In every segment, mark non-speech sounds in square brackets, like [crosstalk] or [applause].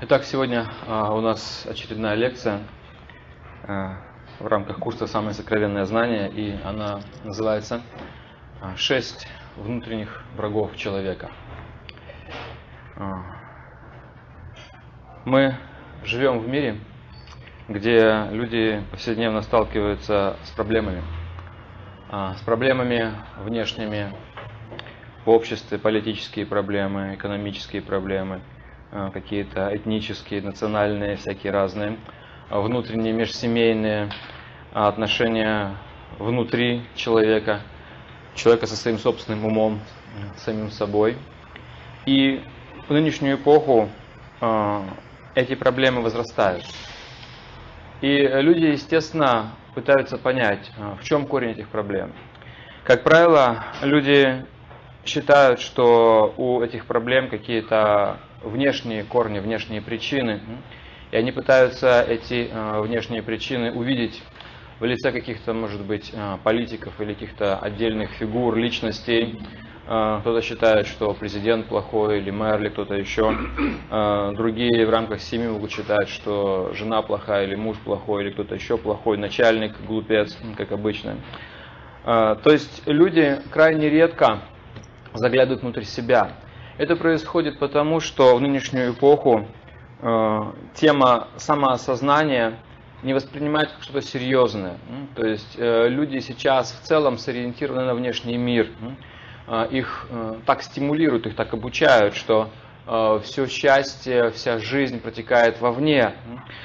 Итак, сегодня а, у нас очередная лекция а, в рамках курса «Самое сокровенное знание», и она называется а, «Шесть внутренних врагов человека». Мы живем в мире, где люди повседневно сталкиваются с проблемами. С проблемами внешними в обществе, политические проблемы, экономические проблемы – какие-то этнические, национальные, всякие разные, а внутренние межсемейные а отношения внутри человека, человека со своим собственным умом, самим собой. И в нынешнюю эпоху э, эти проблемы возрастают. И люди, естественно, пытаются понять, э, в чем корень этих проблем. Как правило, люди считают, что у этих проблем какие-то внешние корни, внешние причины, и они пытаются эти э, внешние причины увидеть в лице каких-то, может быть, э, политиков или каких-то отдельных фигур, личностей. Э, кто-то считает, что президент плохой или мэр, или кто-то еще. Другие в рамках семьи могут считать, что жена плохая или муж плохой, или кто-то еще плохой, начальник глупец, как обычно. То есть люди крайне редко заглядывают внутрь себя. Это происходит потому, что в нынешнюю эпоху э, тема самоосознания не воспринимается как что-то серьезное. То есть э, люди сейчас в целом сориентированы на внешний мир. Э, их э, так стимулируют, их так обучают, что э, все счастье, вся жизнь протекает вовне.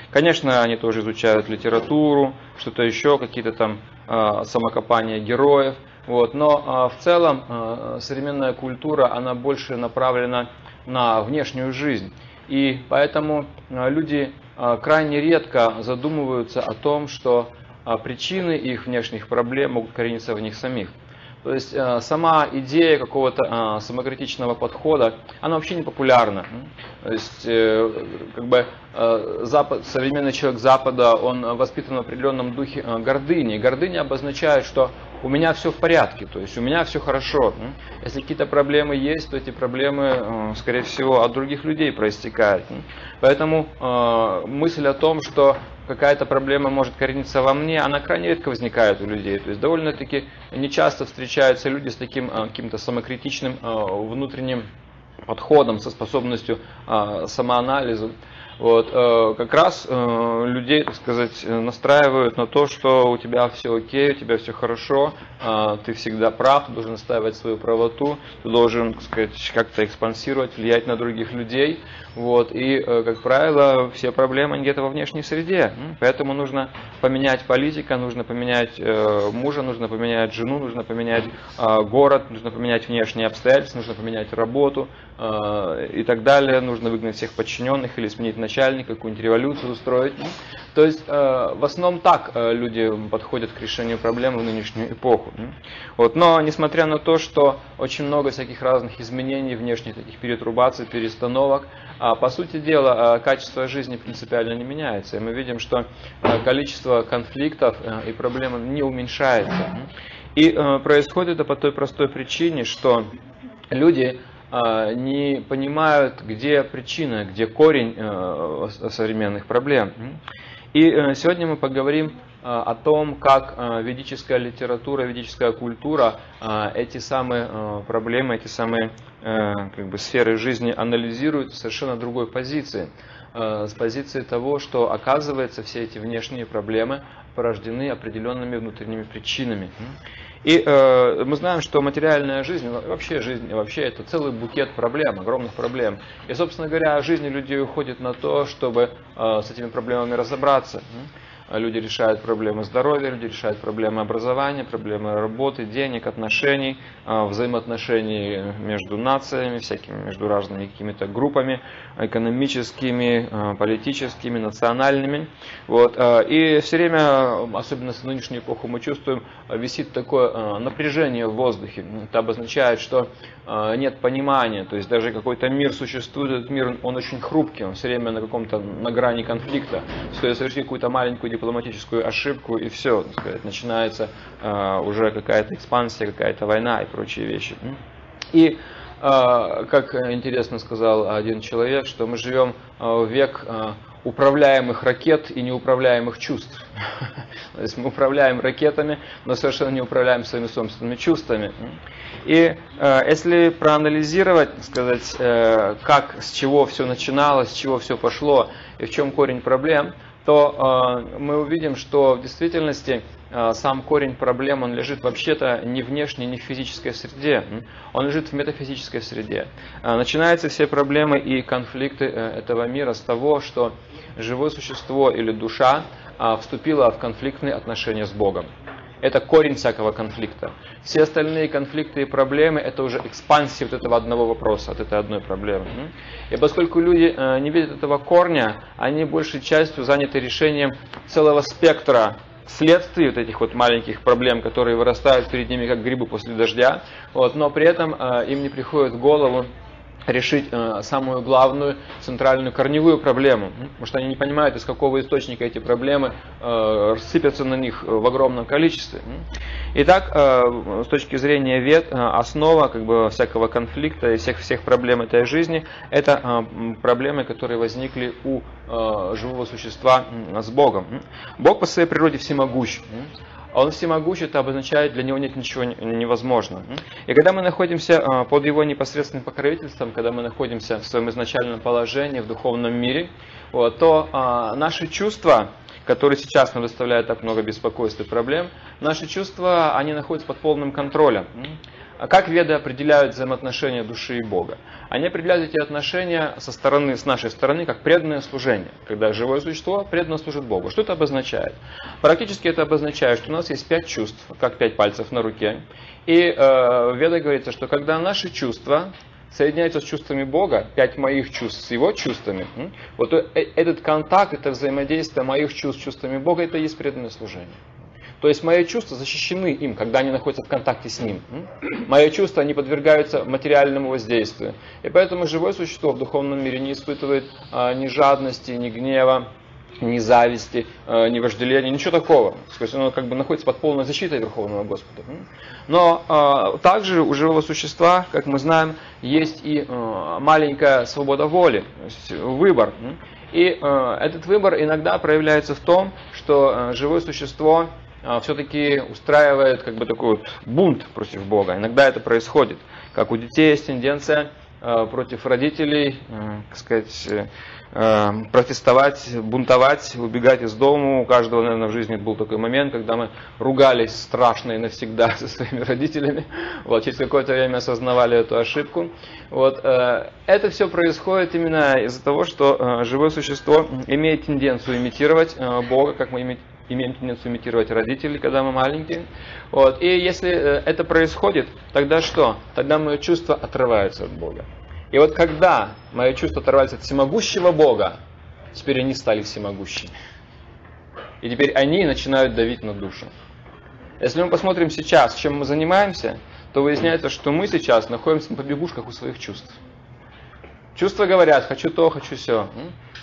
Конечно, они тоже изучают литературу, что-то еще, какие-то там э, самокопания героев – вот, но а, в целом а, современная культура, она больше направлена на внешнюю жизнь. И поэтому а, люди крайне редко задумываются о том, что причины их внешних проблем могут корениться в них самих. То есть сама идея какого-то самокритичного подхода, она вообще не популярна. То есть э, как бы Запад, современный человек Запада, он воспитан в определенном духе гордыни. Гордыня обозначает, что у меня все в порядке, то есть у меня все хорошо. Если какие-то проблемы есть, то эти проблемы, э, скорее всего, от других людей проистекают. Поэтому э, мысль о том, что какая-то проблема может корениться во мне, она крайне редко возникает у людей. То есть довольно-таки нечасто встречаются люди с таким э, каким-то самокритичным внутренним подходом, со способностью самоанализа вот, э, как раз э, людей, так сказать, настраивают на то, что у тебя все окей, у тебя все хорошо, э, ты всегда прав, ты должен настаивать свою правоту, ты должен, так сказать, как-то экспансировать, влиять на других людей. Вот, и, как правило, все проблемы где-то во внешней среде. Поэтому нужно поменять политика, нужно поменять мужа, нужно поменять жену, нужно поменять город, нужно поменять внешние обстоятельства, нужно поменять работу и так далее. Нужно выгнать всех подчиненных или сменить начальника, какую-нибудь революцию устроить. То есть э, в основном так э, люди подходят к решению проблем в нынешнюю эпоху. Вот. Но несмотря на то, что очень много всяких разных изменений, внешних таких перетрубаций, перестановок, а, по сути дела э, качество жизни принципиально не меняется. И мы видим, что количество конфликтов и проблем не уменьшается. И происходит это по той простой причине, что люди не понимают, где причина, где корень э, современных проблем. И э, сегодня мы поговорим э, о том, как ведическая литература, ведическая культура эти самые проблемы, эти самые как бы, сферы жизни анализируют с совершенно другой позиции. С позиции того, что оказывается все эти внешние проблемы порождены определенными внутренними причинами. И э, мы знаем, что материальная жизнь, вообще жизнь, вообще это целый букет проблем, огромных проблем. И, собственно говоря, жизнь людей уходит на то, чтобы э, с этими проблемами разобраться. Люди решают проблемы здоровья, люди решают проблемы образования, проблемы работы, денег, отношений, а, взаимоотношений между нациями, всякими, между разными какими-то группами, экономическими, а, политическими, национальными. Вот. А, и все время, особенно в нынешнюю эпоху, мы чувствуем, висит такое напряжение в воздухе. Это обозначает, что нет понимания, то есть даже какой-то мир существует, этот мир, он очень хрупкий, он все время на каком-то, на грани конфликта. Стоит совершить какую-то маленькую дипломатическую ошибку и все, так сказать, начинается э, уже какая-то экспансия, какая-то война и прочие вещи. И как интересно сказал один человек, что мы живем в век управляемых ракет и неуправляемых чувств. [laughs] То есть мы управляем ракетами, но совершенно не управляем своими собственными чувствами. И э, если проанализировать, сказать, э, как, с чего все начиналось, с чего все пошло и в чем корень проблем, то э, мы увидим, что в действительности э, сам корень проблем, он лежит вообще-то не внешне, не в физической среде, он лежит в метафизической среде. Э, начинаются все проблемы и конфликты этого мира с того, что живое существо или душа вступила в конфликтные отношения с Богом. Это корень всякого конфликта. Все остальные конфликты и проблемы – это уже экспансия вот этого одного вопроса, от этой одной проблемы. И поскольку люди э, не видят этого корня, они большей частью заняты решением целого спектра следствий вот этих вот маленьких проблем, которые вырастают перед ними как грибы после дождя, вот, но при этом э, им не приходит в голову решить э, самую главную центральную корневую проблему, потому что они не понимают, из какого источника эти проблемы э, рассыпятся на них в огромном количестве. Итак, э, с точки зрения вет, э, основа как бы, всякого конфликта и всех, всех проблем этой жизни, это проблемы, которые возникли у живого существа с Богом. Бог по своей природе всемогущ. А он всемогущ, это обозначает, для него нет ничего невозможного. И когда мы находимся а, под его непосредственным покровительством, когда мы находимся в своем изначальном положении в духовном мире, вот, то а, наши чувства, которые сейчас нам доставляют так много беспокойств и проблем, наши чувства, они находятся под полным контролем. А как веды определяют взаимоотношения души и Бога? Они определяют эти отношения со стороны, с нашей стороны, как преданное служение, когда живое существо преданно служит Богу. Что это обозначает? Практически это обозначает, что у нас есть пять чувств, как пять пальцев на руке. И э, в говорится, что когда наши чувства соединяются с чувствами Бога, пять моих чувств с его чувствами, вот э, этот контакт, это взаимодействие моих чувств с чувствами Бога, это и есть преданное служение. То есть мои чувства защищены им, когда они находятся в контакте с ним. Мои чувства не подвергаются материальному воздействию. И поэтому живое существо в духовном мире не испытывает а, ни жадности, ни гнева, ни зависти, а, ни вожделения, ничего такого. То есть оно как бы находится под полной защитой Верховного Господа. Но а, также у живого существа, как мы знаем, есть и маленькая свобода воли, то есть выбор. И этот выбор иногда проявляется в том, что живое существо все-таки устраивает как бы такой вот бунт против Бога. Иногда это происходит. Как у детей есть тенденция а, против родителей, а, так сказать, протестовать, бунтовать, убегать из дома. У каждого, наверное, в жизни был такой момент, когда мы ругались страшно и навсегда [laughs] со своими родителями. Вот, через какое-то время осознавали эту ошибку. Вот, это все происходит именно из-за того, что живое существо имеет тенденцию имитировать Бога, как мы имеем тенденцию имитировать родителей, когда мы маленькие. Вот. И если э, это происходит, тогда что? Тогда мои чувства отрываются от Бога. И вот когда мои чувства отрываются от всемогущего Бога, теперь они стали всемогущими. И теперь они начинают давить на душу. Если мы посмотрим сейчас, чем мы занимаемся, то выясняется, что мы сейчас находимся на побегушках у своих чувств. Чувства говорят, хочу то, хочу все.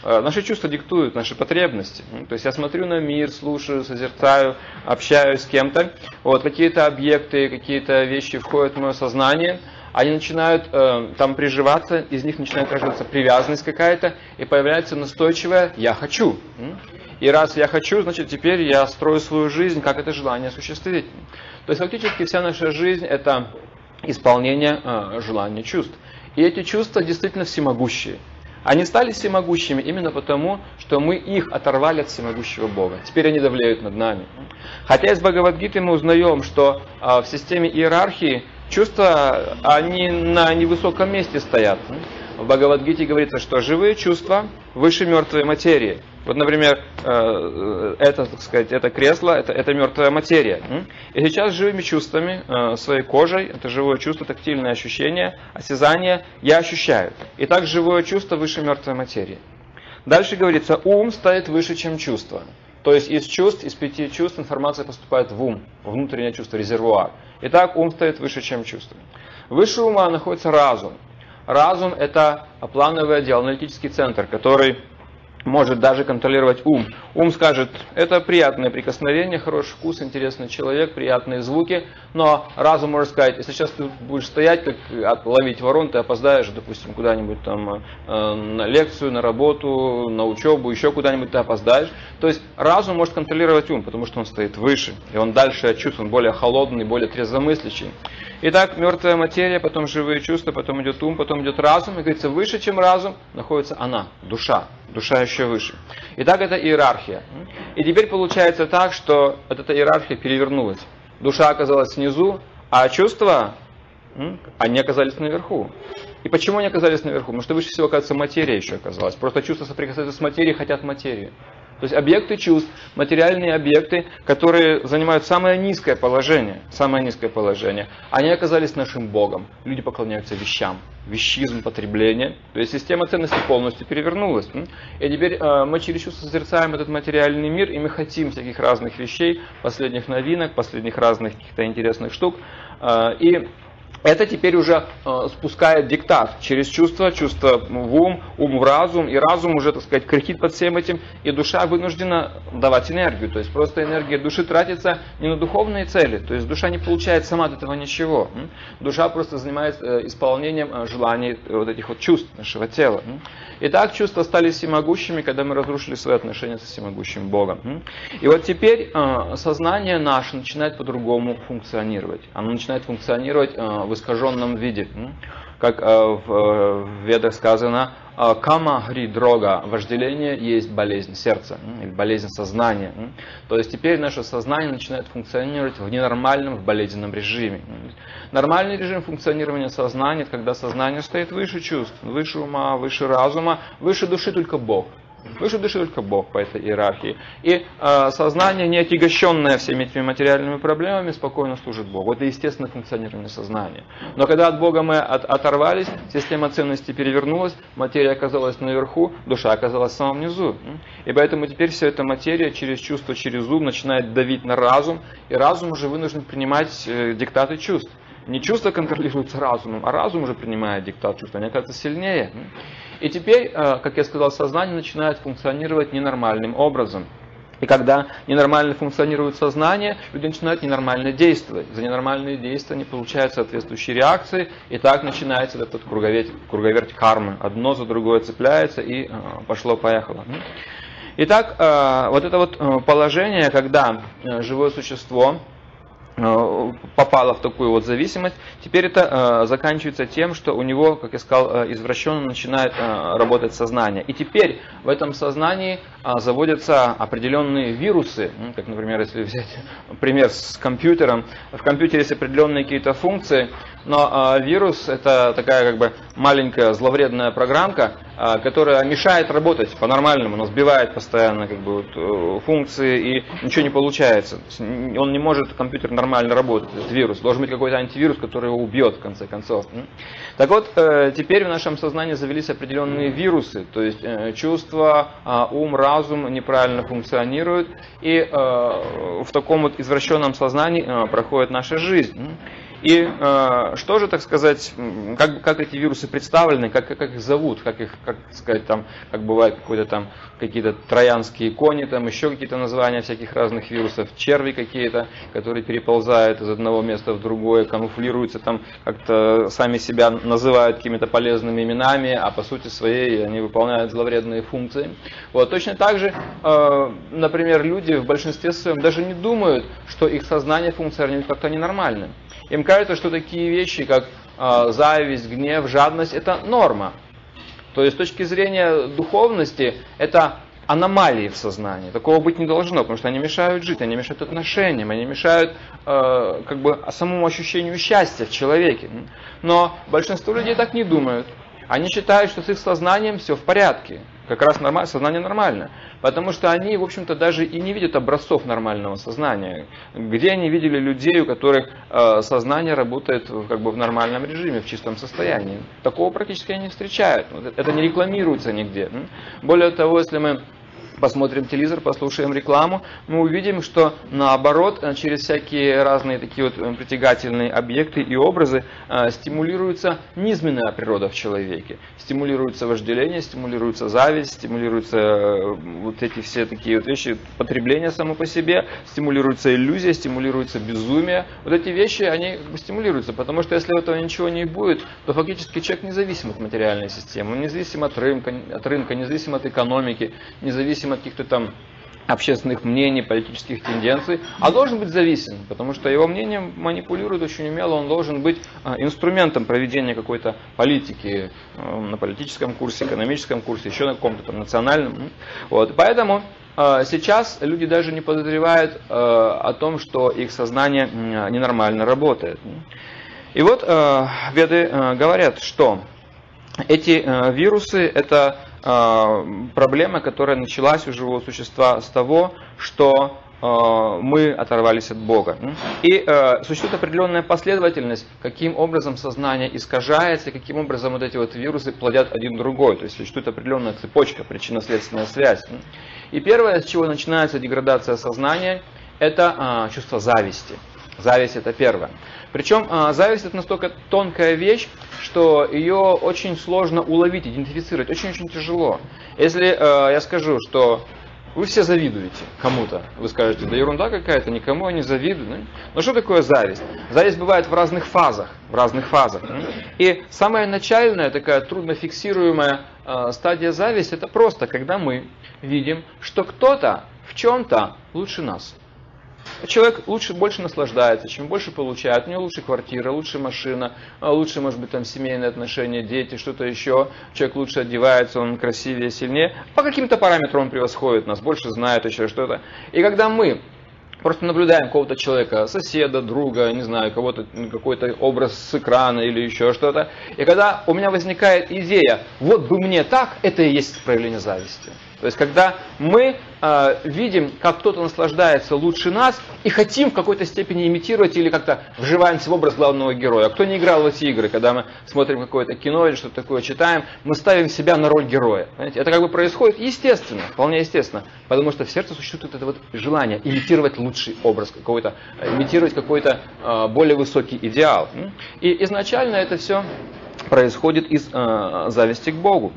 Э, наши чувства диктуют наши потребности. То есть я смотрю на мир, слушаю, созерцаю, общаюсь с кем-то. Вот какие-то объекты, какие-то вещи входят в мое сознание, они начинают э, там приживаться, из них начинает рождаться привязанность какая-то, и появляется настойчивое «я хочу». И раз я хочу, значит теперь я строю свою жизнь, как это желание осуществить. То есть фактически вся наша жизнь это исполнение э, желания чувств. И эти чувства действительно всемогущие. Они стали всемогущими именно потому, что мы их оторвали от всемогущего Бога. Теперь они давляют над нами. Хотя из Бхагавадгиты мы узнаем, что а, в системе иерархии чувства, они на невысоком месте стоят. В Бхагавадгите говорится, что живые чувства выше мертвой материи. Вот, например, э, это, так сказать, это кресло, это, это мертвая материя. И сейчас живыми чувствами, э, своей кожей, это живое чувство, тактильное ощущение, осязание, я ощущаю. И так живое чувство выше мертвой материи. Дальше говорится, ум стоит выше, чем чувство. То есть из чувств, из пяти чувств информация поступает в ум, внутреннее чувство, резервуар. Итак, ум стоит выше, чем чувство. Выше ума находится разум. Разум – это плановый отдел, аналитический центр, который может даже контролировать ум. Ум скажет, это приятное прикосновение, хороший вкус, интересный человек, приятные звуки, но разум может сказать, если сейчас ты будешь стоять, как ловить ворон, ты опоздаешь, допустим, куда-нибудь там э, на лекцию, на работу, на учебу, еще куда-нибудь ты опоздаешь. То есть разум может контролировать ум, потому что он стоит выше, и он дальше чувствует, он более холодный, более трезвомыслящий. Итак, мертвая материя, потом живые чувства, потом идет ум, потом идет разум. И говорится, выше, чем разум, находится она, душа. Душа еще выше. Итак, это иерархия. И теперь получается так, что вот эта иерархия перевернулась. Душа оказалась снизу, а чувства, они оказались наверху. И почему они оказались наверху? Потому что выше всего, оказывается, материя еще оказалась. Просто чувства соприкасаются с материей, хотят материю. То есть объекты чувств, материальные объекты, которые занимают самое низкое положение, самое низкое положение, они оказались нашим Богом. Люди поклоняются вещам, вещизм, потребление. То есть система ценностей полностью перевернулась. И теперь э, мы через чувство созерцаем этот материальный мир, и мы хотим всяких разных вещей, последних новинок, последних разных каких-то интересных штук. Э, и это теперь уже э, спускает диктат через чувство, чувство в ум, ум в разум, и разум уже, так сказать, кричит под всем этим, и душа вынуждена давать энергию. То есть просто энергия души тратится не на духовные цели, то есть душа не получает сама от этого ничего. Душа просто занимается э, исполнением э, желаний вот этих вот чувств нашего тела. И так чувства стали всемогущими, когда мы разрушили свои отношения со всемогущим Богом. И вот теперь э, сознание наше начинает по-другому функционировать. Оно начинает функционировать э, в искаженном виде. Как э, в Ведах сказано, кама гри дрога, вожделение есть болезнь сердца, или болезнь сознания. То есть теперь наше сознание начинает функционировать в ненормальном, в болезненном режиме. Нормальный режим функционирования сознания, это когда сознание стоит выше чувств, выше ума, выше разума, выше души только Бог. Выше души только Бог по этой иерархии. И э, сознание, не отягощенное всеми этими материальными проблемами, спокойно служит Богу. Это естественное функционирование сознания. Но когда от Бога мы от, оторвались, система ценностей перевернулась, материя оказалась наверху, душа оказалась в самом низу. И поэтому теперь вся эта материя через чувство, через ум начинает давить на разум, и разум уже вынужден принимать э, диктаты чувств. Не чувство контролируется разумом, а разум уже принимает диктат чувств, они оказываются сильнее. И теперь, э, как я сказал, сознание начинает функционировать ненормальным образом. И когда ненормально функционирует сознание, люди начинают ненормально действовать. За ненормальные действия не получают соответствующие реакции, и так начинается этот круговерть, круговерть кармы. Одно за другое цепляется, и э, пошло-поехало. Итак, э, вот это вот положение, когда живое существо Э, попало в такую вот зависимость, теперь это э, заканчивается тем, что у него, как я сказал, э, извращенно начинает э, работать сознание. И теперь в этом сознании э, заводятся определенные вирусы, ну, как, например, если взять [laughs] пример с компьютером, в компьютере есть определенные какие-то функции, но э, вирус это такая как бы маленькая зловредная программка, э, которая мешает работать по-нормальному, она сбивает постоянно как бы, вот, э, функции и ничего не получается. Он не может, компьютер нормально работать, этот вирус. Должен быть какой-то антивирус, который его убьет в конце концов. Так вот, э, теперь в нашем сознании завелись определенные вирусы, то есть э, чувства, э, ум, разум неправильно функционируют, и э, в таком вот извращенном сознании э, проходит наша жизнь. И э, что же, так сказать, как, как эти вирусы представлены, как, как их зовут, как их, как сказать, там, как бывает какой-то там, какие-то троянские кони, там еще какие-то названия всяких разных вирусов, черви какие-то, которые переползают из одного места в другое, камуфлируются там, как-то сами себя называют какими-то полезными именами, а по сути своей они выполняют зловредные функции. Вот, точно так же, э, например, люди в большинстве своем даже не думают, что их сознание функционирует как-то ненормально. Им кажется, что такие вещи, как э, зависть, гнев, жадность, это норма. То есть с точки зрения духовности, это аномалии в сознании. Такого быть не должно, потому что они мешают жить, они мешают отношениям, они мешают э, как бы самому ощущению счастья в человеке. Но большинство людей так не думают. Они считают, что с их сознанием все в порядке. Как раз нормально, сознание нормально. Потому что они, в общем-то, даже и не видят образцов нормального сознания. Где они видели людей, у которых э, сознание работает как бы в нормальном режиме, в чистом состоянии. Такого практически они не встречают. Это не рекламируется нигде. Более того, если мы посмотрим телевизор, послушаем рекламу, мы увидим, что наоборот, э, через всякие разные такие вот э, притягательные объекты и образы э, стимулируется низменная природа в человеке. Стимулируется вожделение, стимулируется зависть, стимулируются вот эти все такие вот вещи, потребление само по себе, стимулируется иллюзия, стимулируется безумие. Вот эти вещи, они стимулируются, потому что если этого ничего не будет, то фактически человек независим от материальной системы, независим от рынка, от рынка, независим от экономики, независим зависим от каких-то там общественных мнений, политических тенденций, а должен быть зависим, потому что его мнением манипулируют очень умело, он должен быть а, инструментом проведения какой-то политики а, на политическом курсе, экономическом курсе, еще на каком-то там национальном. Вот. Поэтому а, сейчас люди даже не подозревают о том, что их сознание ненормально работает. И вот веды говорят, что эти вирусы это а, проблема, которая началась у живого существа с того, что а, мы оторвались от Бога. И э, существует определенная последовательность, каким образом сознание искажается, каким образом вот эти вот вирусы плодят один другой. То есть существует определенная цепочка, причинно-следственная связь. И первое, с чего начинается деградация сознания, это э, чувство зависти. Зависть это первое. Причем э, зависть это настолько тонкая вещь, что ее очень сложно уловить, идентифицировать, очень-очень тяжело. Если э, я скажу, что вы все завидуете кому-то, вы скажете, да ерунда какая-то, никому я не завидую. Но что такое зависть? Зависть бывает в разных фазах, в разных фазах. И самая начальная, такая трудно фиксируемая э, стадия зависти, это просто, когда мы видим, что кто-то в чем-то лучше нас. Человек лучше, больше наслаждается, чем больше получает. У него лучше квартира, лучше машина, а лучше, может быть, там семейные отношения, дети, что-то еще. Человек лучше одевается, он красивее, сильнее. По каким-то параметрам он превосходит нас, больше знает еще что-то. И когда мы просто наблюдаем какого-то человека, соседа, друга, не знаю, кого-то, какой-то образ с экрана или еще что-то. И когда у меня возникает идея, вот бы мне так, это и есть проявление зависти. То есть, когда мы э, видим, как кто-то наслаждается лучше нас и хотим в какой-то степени имитировать или как-то вживаемся в образ главного героя. А кто не играл в эти игры, когда мы смотрим какое-то кино или что-то такое читаем, мы ставим себя на роль героя. Понимаете? Это как бы происходит естественно, вполне естественно, потому что в сердце существует это вот желание имитировать лучший образ какой-то, имитировать какой-то э, более высокий идеал. И изначально это все происходит из э, зависти к Богу.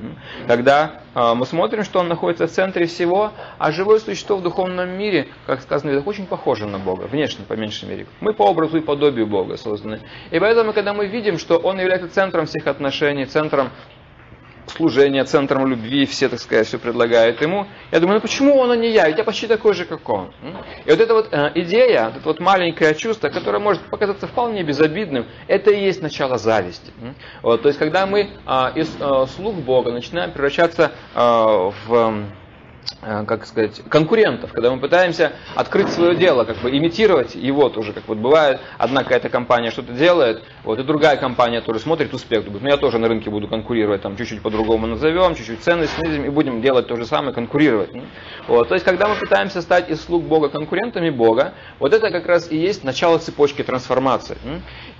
Когда э, мы смотрим, что Он находится в центре всего, а живое существо в духовном мире, как сказано, это очень похоже на Бога, внешне, по меньшей мере. Мы по образу и подобию Бога созданы. И поэтому, когда мы видим, что Он является центром всех отношений, центром служения, центром любви, все, так сказать, все предлагают ему. Я думаю, ну почему он, а не я? Ведь я почти такой же, как он. И вот эта вот э, идея, вот это вот маленькое чувство, которое может показаться вполне безобидным, это и есть начало зависти. Вот, то есть, когда мы э, из э, слуг Бога начинаем превращаться э, в как сказать, конкурентов, когда мы пытаемся открыть свое дело, как бы имитировать его тоже, как вот бывает, одна какая-то компания что-то делает, вот, и другая компания тоже смотрит успех, думает, ну я тоже на рынке буду конкурировать, там чуть-чуть по-другому назовем, чуть-чуть цены снизим, и будем делать то же самое, конкурировать. Вот, то есть, когда мы пытаемся стать из слуг Бога конкурентами Бога, вот это как раз и есть начало цепочки трансформации,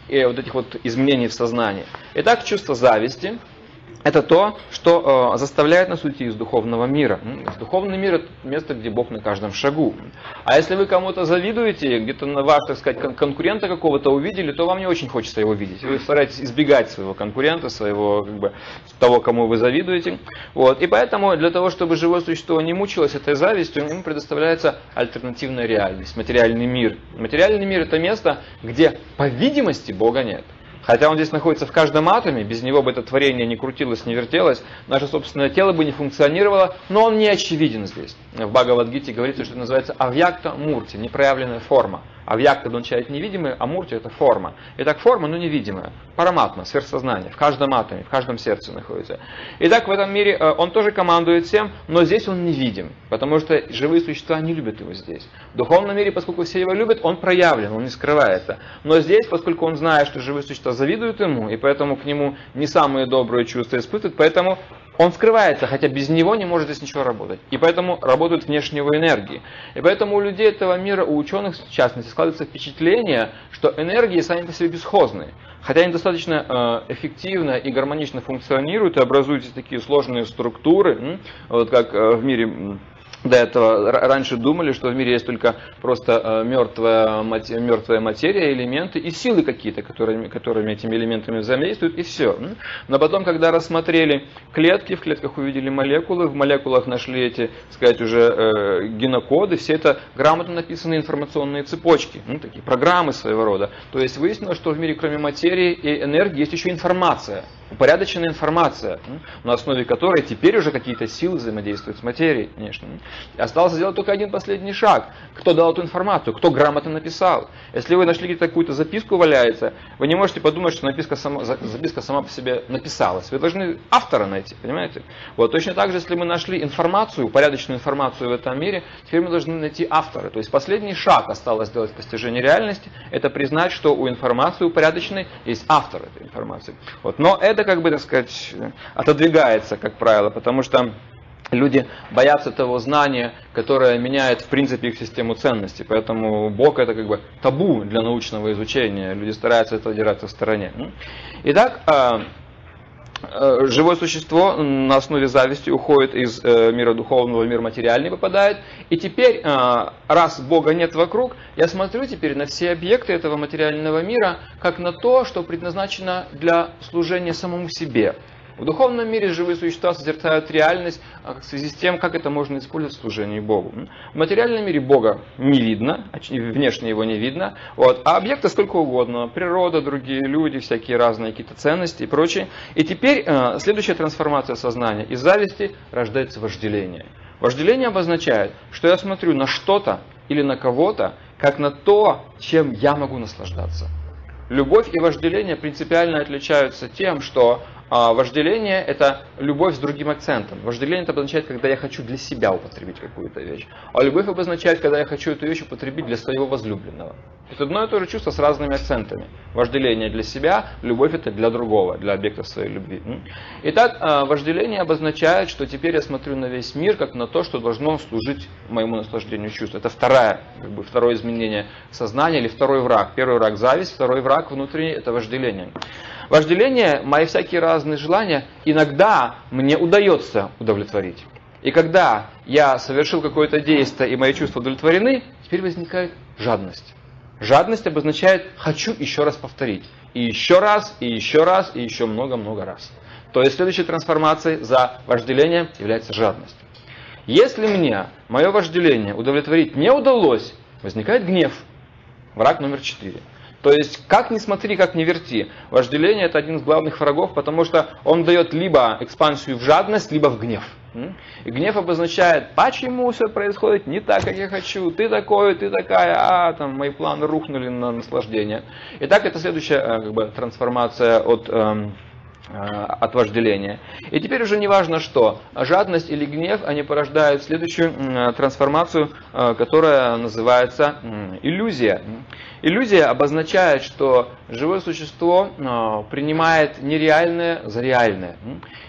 и вот этих вот изменений в сознании. Итак, чувство зависти, это то, что э, заставляет нас уйти из духовного мира. Духовный мир это место, где Бог на каждом шагу. А если вы кому-то завидуете, где-то на ваш, так сказать, кон- конкурента какого-то увидели, то вам не очень хочется его видеть. Вы стараетесь избегать своего конкурента, своего, как бы, того, кому вы завидуете. Вот. И поэтому для того, чтобы живое существо не мучилось этой завистью, ему предоставляется альтернативная реальность, материальный мир. Материальный мир это место, где, по видимости, Бога нет. Хотя он здесь находится в каждом атоме, без него бы это творение не крутилось, не вертелось, наше собственное тело бы не функционировало, но он не очевиден здесь. В Бхагавадгите говорится, что это называется авьякта мурти, непроявленная форма. Авьякта означает невидимый, а мурти это форма. Итак, форма, но невидимая. Параматма, сверхсознание, в каждом атоме, в каждом сердце находится. Итак, в этом мире э, он тоже командует всем, но здесь он невидим, потому что живые существа не любят его здесь. В духовном мире, поскольку все его любят, он проявлен, он не скрывается. Но здесь, поскольку он знает, что живые существа завидуют ему, и поэтому к нему не самые добрые чувства испытывают, поэтому он скрывается, хотя без него не может здесь ничего работать. И поэтому работают внешние его энергии. И поэтому у людей этого мира, у ученых в частности, складывается впечатление, что энергии сами по себе бесхозные. Хотя они достаточно э, эффективно и гармонично функционируют и образуют такие сложные структуры, вот как э, в мире до этого раньше думали, что в мире есть только просто мертвая, мертвая материя, элементы и силы какие-то, которыми, которыми этими элементами взаимодействуют, и все. Но потом, когда рассмотрели клетки, в клетках увидели молекулы, в молекулах нашли эти, сказать, уже э, генокоды, все это грамотно написанные информационные цепочки, ну, такие программы своего рода. То есть выяснилось, что в мире кроме материи и энергии есть еще информация упорядоченная информация, на основе которой теперь уже какие-то силы взаимодействуют с материей, конечно. Осталось сделать только один последний шаг. Кто дал эту информацию, кто грамотно написал. Если вы нашли где-то какую-то записку валяется, вы не можете подумать, что написка сама, записка сама по себе написалась. Вы должны автора найти, понимаете? Вот точно так же, если мы нашли информацию, упорядоченную информацию в этом мире, теперь мы должны найти автора. То есть последний шаг осталось сделать в постижении реальности, это признать, что у информации упорядоченной есть автор этой информации. Вот. Но это как бы, так сказать, отодвигается, как правило, потому что люди боятся того знания, которое меняет, в принципе, их систему ценностей. Поэтому Бог это как бы табу для научного изучения. Люди стараются это держаться в стороне. Итак, а, а, живое существо на основе зависти уходит из э, мира духовного в мир материальный попадает. И теперь, а, раз Бога нет вокруг, я смотрю теперь на все объекты этого материального мира, как на то, что предназначено для служения самому себе. В духовном мире живые существа созерцают реальность а, в связи с тем, как это можно использовать в служении Богу. В материальном мире Бога не видно, внешне его не видно, вот, а объекты сколько угодно, природа, другие люди, всякие разные какие-то ценности и прочее. И теперь э, следующая трансформация сознания. Из зависти рождается вожделение. Вожделение обозначает, что я смотрю на что-то или на кого-то, как на то, чем я могу наслаждаться. Любовь и вожделение принципиально отличаются тем, что а вожделение – это любовь с другим акцентом. Вожделение это обозначает, когда я хочу для себя употребить какую-то вещь. А любовь обозначает, когда я хочу эту вещь употребить для своего возлюбленного. Это одно и то же чувство с разными акцентами. Вожделение для себя, любовь это для другого, для объекта своей любви. Итак, а, вожделение обозначает, что теперь я смотрю на весь мир как на то, что должно служить моему наслаждению чувств. Это второе, как бы, второе изменение сознания или второй враг. Первый враг – зависть, второй враг внутренний – это вожделение. Вожделение, мои всякие разные желания, иногда мне удается удовлетворить. И когда я совершил какое-то действие и мои чувства удовлетворены, теперь возникает жадность. Жадность обозначает «хочу еще раз повторить». И еще раз, и еще раз, и еще много-много раз. То есть следующей трансформацией за вожделением является жадность. Если мне мое вожделение удовлетворить не удалось, возникает гнев. Враг номер четыре. То есть, как ни смотри, как ни верти, вожделение это один из главных врагов, потому что он дает либо экспансию в жадность, либо в гнев. И гнев обозначает, почему все происходит не так, как я хочу, ты такой, ты такая, а там мои планы рухнули на наслаждение. Итак, это следующая э, как бы, трансформация от эм, э, от вожделения. И теперь уже не важно что, жадность или гнев, они порождают следующую э, трансформацию, которая называется иллюзия. Иллюзия обозначает, что живое существо а, принимает нереальное за реальное.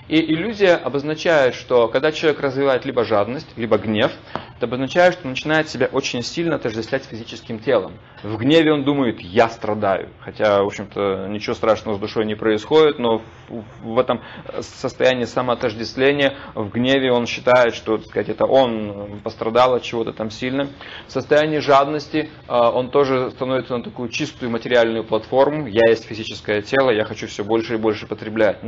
И иллюзия обозначает, что когда человек развивает либо жадность, либо гнев, это обозначает, что начинает себя очень сильно отождествлять с физическим телом. В гневе он думает, я страдаю. Хотя, в общем-то, ничего страшного с душой не происходит, но в этом состоянии самоотождествления, в гневе он считает, что так сказать, это он пострадал от чего-то там сильно. В состоянии жадности а, он тоже становится на такую чистую материальную платформу. Я есть физическое тело, я хочу все больше и больше потреблять.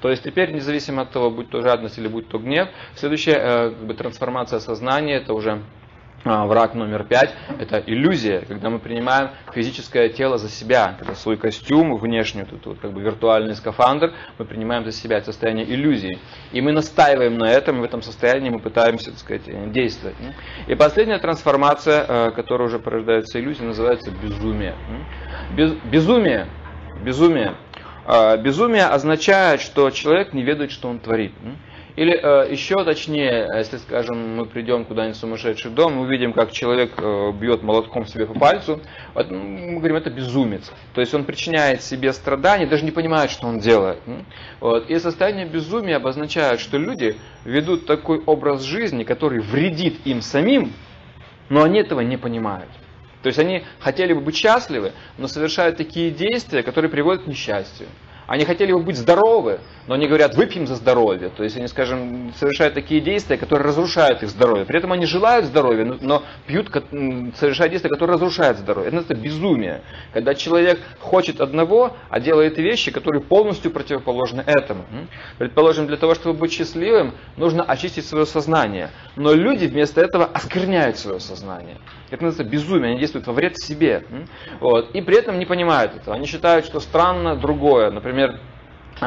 То есть теперь, независимо от того, будь то жадность или будь то гнев, следующая э, как бы, трансформация сознания, это уже враг номер пять – это иллюзия, когда мы принимаем физическое тело за себя, когда свой костюм внешний, тут вот как бы виртуальный скафандр, мы принимаем за себя это состояние иллюзии. И мы настаиваем на этом, в этом состоянии мы пытаемся, так сказать, действовать. И последняя трансформация, э, которая уже порождается иллюзией, называется безумие. Безумие, безумие. А, безумие означает, что человек не ведает, что он творит. Или э, еще точнее, если, скажем, мы придем куда-нибудь в сумасшедший дом, мы увидим, как человек э, бьет молотком себе по пальцу, мы говорим, это безумец. То есть он причиняет себе страдания, даже не понимает, что он делает. И состояние безумия обозначает, что люди ведут такой образ жизни, который вредит им самим, но они этого не понимают. То есть они хотели бы быть счастливы, но совершают такие действия, которые приводят к несчастью. Они хотели бы быть здоровы, но они говорят, выпьем за здоровье. То есть они, скажем, совершают такие действия, которые разрушают их здоровье. При этом они желают здоровья, но пьют, совершают действия, которые разрушают здоровье. Это безумие. Когда человек хочет одного, а делает вещи, которые полностью противоположны этому. Предположим, для того, чтобы быть счастливым, нужно очистить свое сознание. Но люди вместо этого оскверняют свое сознание. Это называется безумие, они действуют во вред себе. Вот. И при этом не понимают этого. Они считают, что странно другое. Например,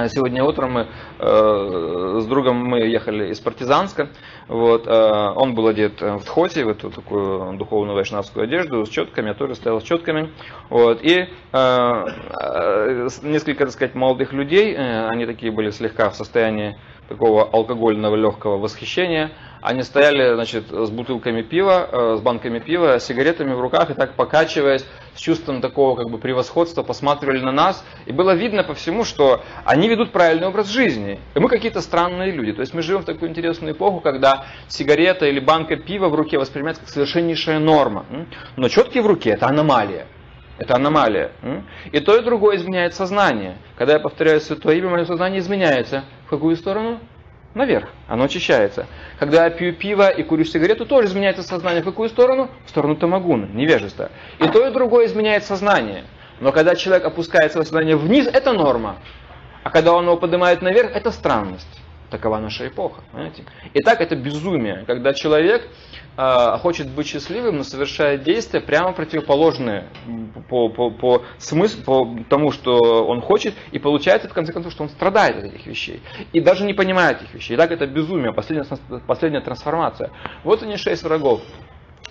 сегодня утром мы э, с другом мы ехали из Партизанска. Вот, э, он был одет в тхоте, в эту такую духовную вайшнавскую одежду с четками, я тоже стоял с четками. Вот, и э, э, несколько, так сказать, молодых людей, э, они такие были слегка в состоянии такого алкогольного легкого восхищения. Они стояли, значит, с бутылками пива, э, с банками пива, с сигаретами в руках и так покачиваясь, с чувством такого как бы превосходства, посматривали на нас. И было видно по всему, что они ведут правильный образ жизни. И мы какие-то странные люди. То есть мы живем в такую интересную эпоху, когда сигарета или банка пива в руке воспринимается как совершеннейшая норма. Но четкие в руке – это аномалия. Это аномалия. И то, и другое изменяет сознание. Когда я повторяю Святое Имя, мое сознание изменяется. В какую сторону? Наверх. Оно очищается. Когда я пью пиво и курю сигарету, тоже изменяется сознание. В какую сторону? В сторону тамагуна, невежества. И то, и другое изменяет сознание. Но когда человек опускает свое сознание вниз, это норма. А когда он его поднимает наверх, это странность. Такова наша эпоха. Понимаете? Итак, это безумие, когда человек э, хочет быть счастливым, но совершает действия прямо противоположные по, по, по смыслу, по тому, что он хочет, и получается, в конце концов, что он страдает от этих вещей. И даже не понимает этих вещей. Итак, это безумие, последняя, последняя трансформация. Вот они шесть врагов.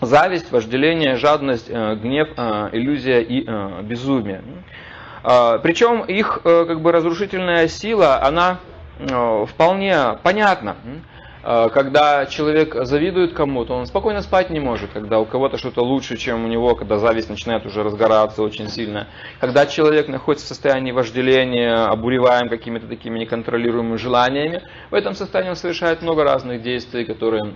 Зависть, вожделение, жадность, э, гнев, э, иллюзия и э, безумие. Причем их как бы разрушительная сила, она вполне понятно. Э, когда человек завидует кому-то, он спокойно спать не может, когда у кого-то что-то лучше, чем у него, когда зависть начинает уже разгораться очень сильно. Когда человек находится в состоянии вожделения, обуреваем какими-то такими неконтролируемыми желаниями, в этом состоянии он совершает много разных действий, которые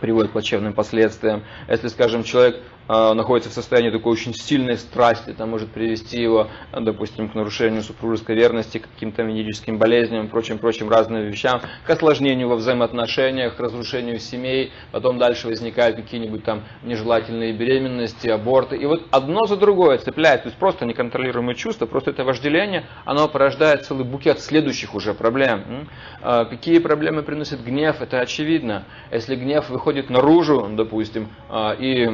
приводит к плачевным последствиям. Если, скажем, человек находится в состоянии такой очень сильной страсти, это может привести его, допустим, к нарушению супружеской верности, к каким-то венерическим болезням, прочим, прочим разным вещам, к осложнению во взаимоотношениях, к разрушению семей, потом дальше возникают какие-нибудь там нежелательные беременности, аборты. И вот одно за другое цепляет, то есть просто неконтролируемые чувства, просто это вожделение, оно порождает целый букет следующих уже проблем. Э, какие проблемы приносит гнев, это очевидно. Если гнев выходит наружу, допустим, а, и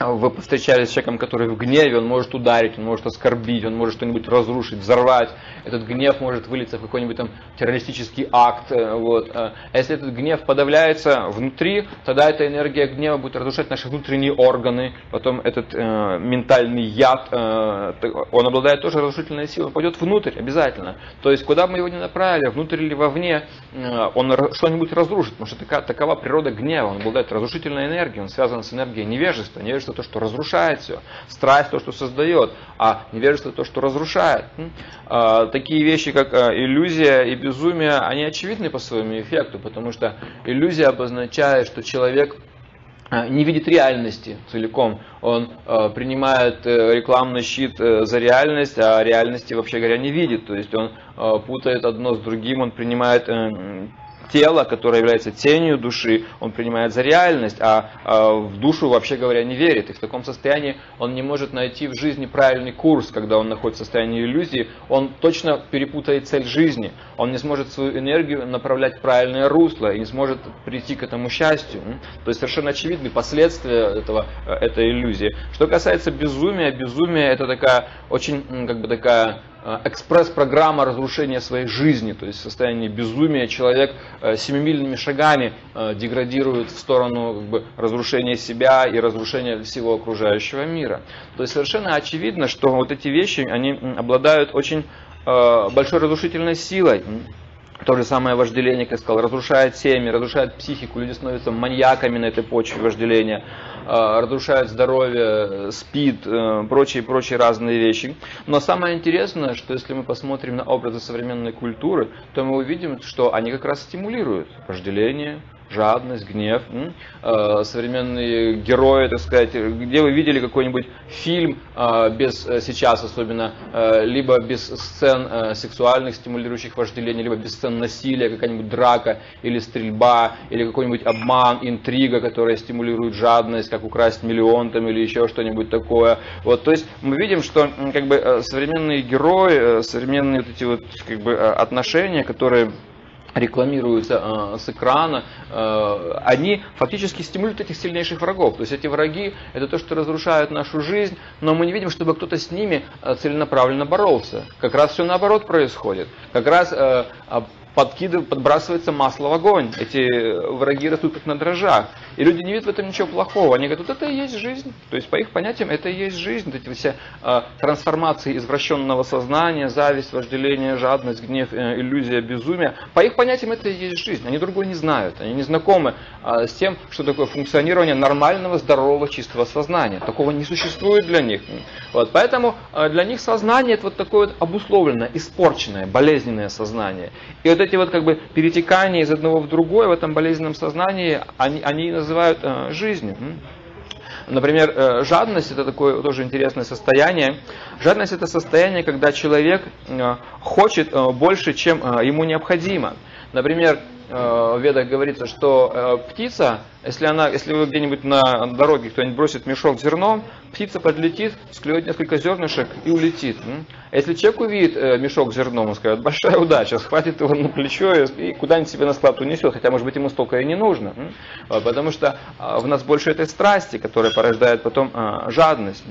вы повстречались с человеком, который в гневе, он может ударить, он может оскорбить, он может что-нибудь разрушить, взорвать. Этот гнев может вылиться в какой-нибудь там террористический акт. Э, вот. А если этот гнев подавляется внутри, тогда эта энергия гнева будет разрушать наши внутренние органы. Потом этот э, ментальный яд, э, он обладает тоже разрушительной силой, он пойдет внутрь обязательно. То есть, куда бы мы его ни направили, внутрь или вовне, э, он что-нибудь разрушит, потому что такова, такова природа гнева, он обладает разрушительной энергией, он связан с энергией невежества. невежества невежество то, что разрушает все, страсть то, что создает, а невежество то, что разрушает. А, такие вещи, как а, иллюзия и безумие, они очевидны по своему эффекту, потому что иллюзия обозначает, что человек а, не видит реальности целиком. Он э, принимает э, рекламный щит э, за реальность, а реальности, вообще говоря, не видит. То есть он э, путает одно с другим, он принимает э, тело, которое является тенью души, он принимает за реальность, а, а в душу, вообще говоря, не верит. И в таком состоянии он не может найти в жизни правильный курс, когда он находится в состоянии иллюзии, он точно перепутает цель жизни, он не сможет свою энергию направлять в правильное русло и не сможет прийти к этому счастью. То есть совершенно очевидны последствия этого, э, этой иллюзии. Что касается безумия, безумие это такая очень, как бы такая экспресс-программа разрушения своей жизни, то есть в состоянии безумия человек э, семимильными шагами э, деградирует в сторону как бы, разрушения себя и разрушения всего окружающего мира. То есть совершенно очевидно, что вот эти вещи, они обладают очень большой разрушительной силой. То же самое вожделение, как я сказал, разрушает семьи, разрушает психику, люди становятся маньяками на этой почве вожделения, а, разрушает здоровье, спид, э, прочие-прочие разные вещи. Но самое интересное, что если мы посмотрим на образы современной культуры, то мы увидим, что они как раз стимулируют вожделение, жадность, гнев. Э, современные герои, так сказать, где вы видели какой-нибудь фильм э, без э, сейчас особенно, либо без сцен сексуальных стимулирующих вожделения, либо без сцен насилия, какая-нибудь драка или стрельба, или какой-нибудь обман, интрига, которая стимулирует жадность, как украсть миллион там или еще что-нибудь такое. Вот, то есть мы видим, что как бы современные герои, современные вот эти вот как бы отношения, которые рекламируются э, с экрана, э, они фактически стимулируют этих сильнейших врагов. То есть эти враги это то, что разрушает нашу жизнь, но мы не видим, чтобы кто-то с ними э, целенаправленно боролся. Как раз все наоборот происходит. Как раз э, подкидыв, подбрасывается масло в огонь. Эти враги растут как на дрожжах. И люди не видят в этом ничего плохого. Они говорят, вот это и есть жизнь. То есть по их понятиям это и есть жизнь. Вот эти все э, трансформации извращенного сознания, зависть, вожделение, жадность, гнев, э, иллюзия, безумие. По их понятиям это и есть жизнь. Они другой не знают. Они не знакомы э, с тем, что такое функционирование нормального, здорового, чистого сознания. Такого не существует для них. Вот, поэтому э, для них сознание это вот такое вот обусловленное, испорченное, болезненное сознание. И вот эти вот как бы перетекания из одного в другое в этом болезненном сознании, они, они называют э, жизнью. Например, э, жадность это такое тоже интересное состояние. Жадность это состояние, когда человек э, хочет больше, чем ему необходимо. Например, в ведах говорится, что э, птица, если, она, если вы где-нибудь на дороге кто-нибудь бросит мешок зерном, птица подлетит, склюет несколько зернышек и улетит. А если человек увидит э, мешок зерном, он скажет, большая удача, схватит его на плечо и куда-нибудь себе на склад унесет, хотя, может быть, ему столько и не нужно. Потому что в нас больше этой страсти, которая порождает потом жадность.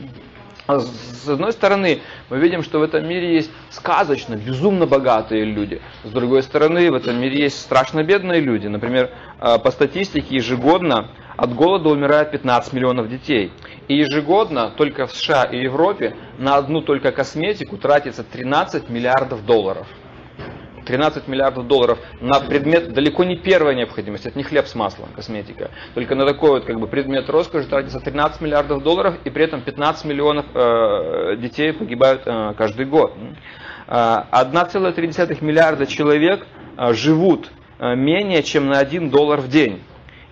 А с одной стороны, мы видим, что в этом мире есть сказочно, безумно богатые люди. С другой стороны, в этом мире есть страшно бедные люди. Например, а, по статистике ежегодно от голода умирает 15 миллионов детей. И ежегодно только в США и Европе на одну только косметику тратится 13 миллиардов долларов. 13 миллиардов долларов на предмет далеко не первой необходимости, это не хлеб с маслом, косметика. Только на такой вот как бы предмет роскоши тратится 13 миллиардов долларов, и при этом 15 миллионов э, детей погибают э, каждый год. 1,3 э, миллиарда человек э, живут э, менее чем на 1 доллар в день.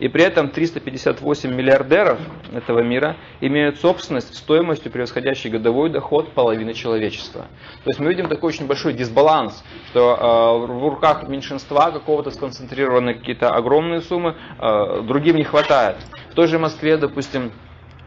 И при этом 358 миллиардеров этого мира имеют собственность стоимостью, превосходящей годовой доход половины человечества. То есть мы видим такой очень большой дисбаланс, что э, в руках меньшинства какого-то сконцентрированы какие-то огромные суммы, э, другим не хватает. В той же Москве, допустим,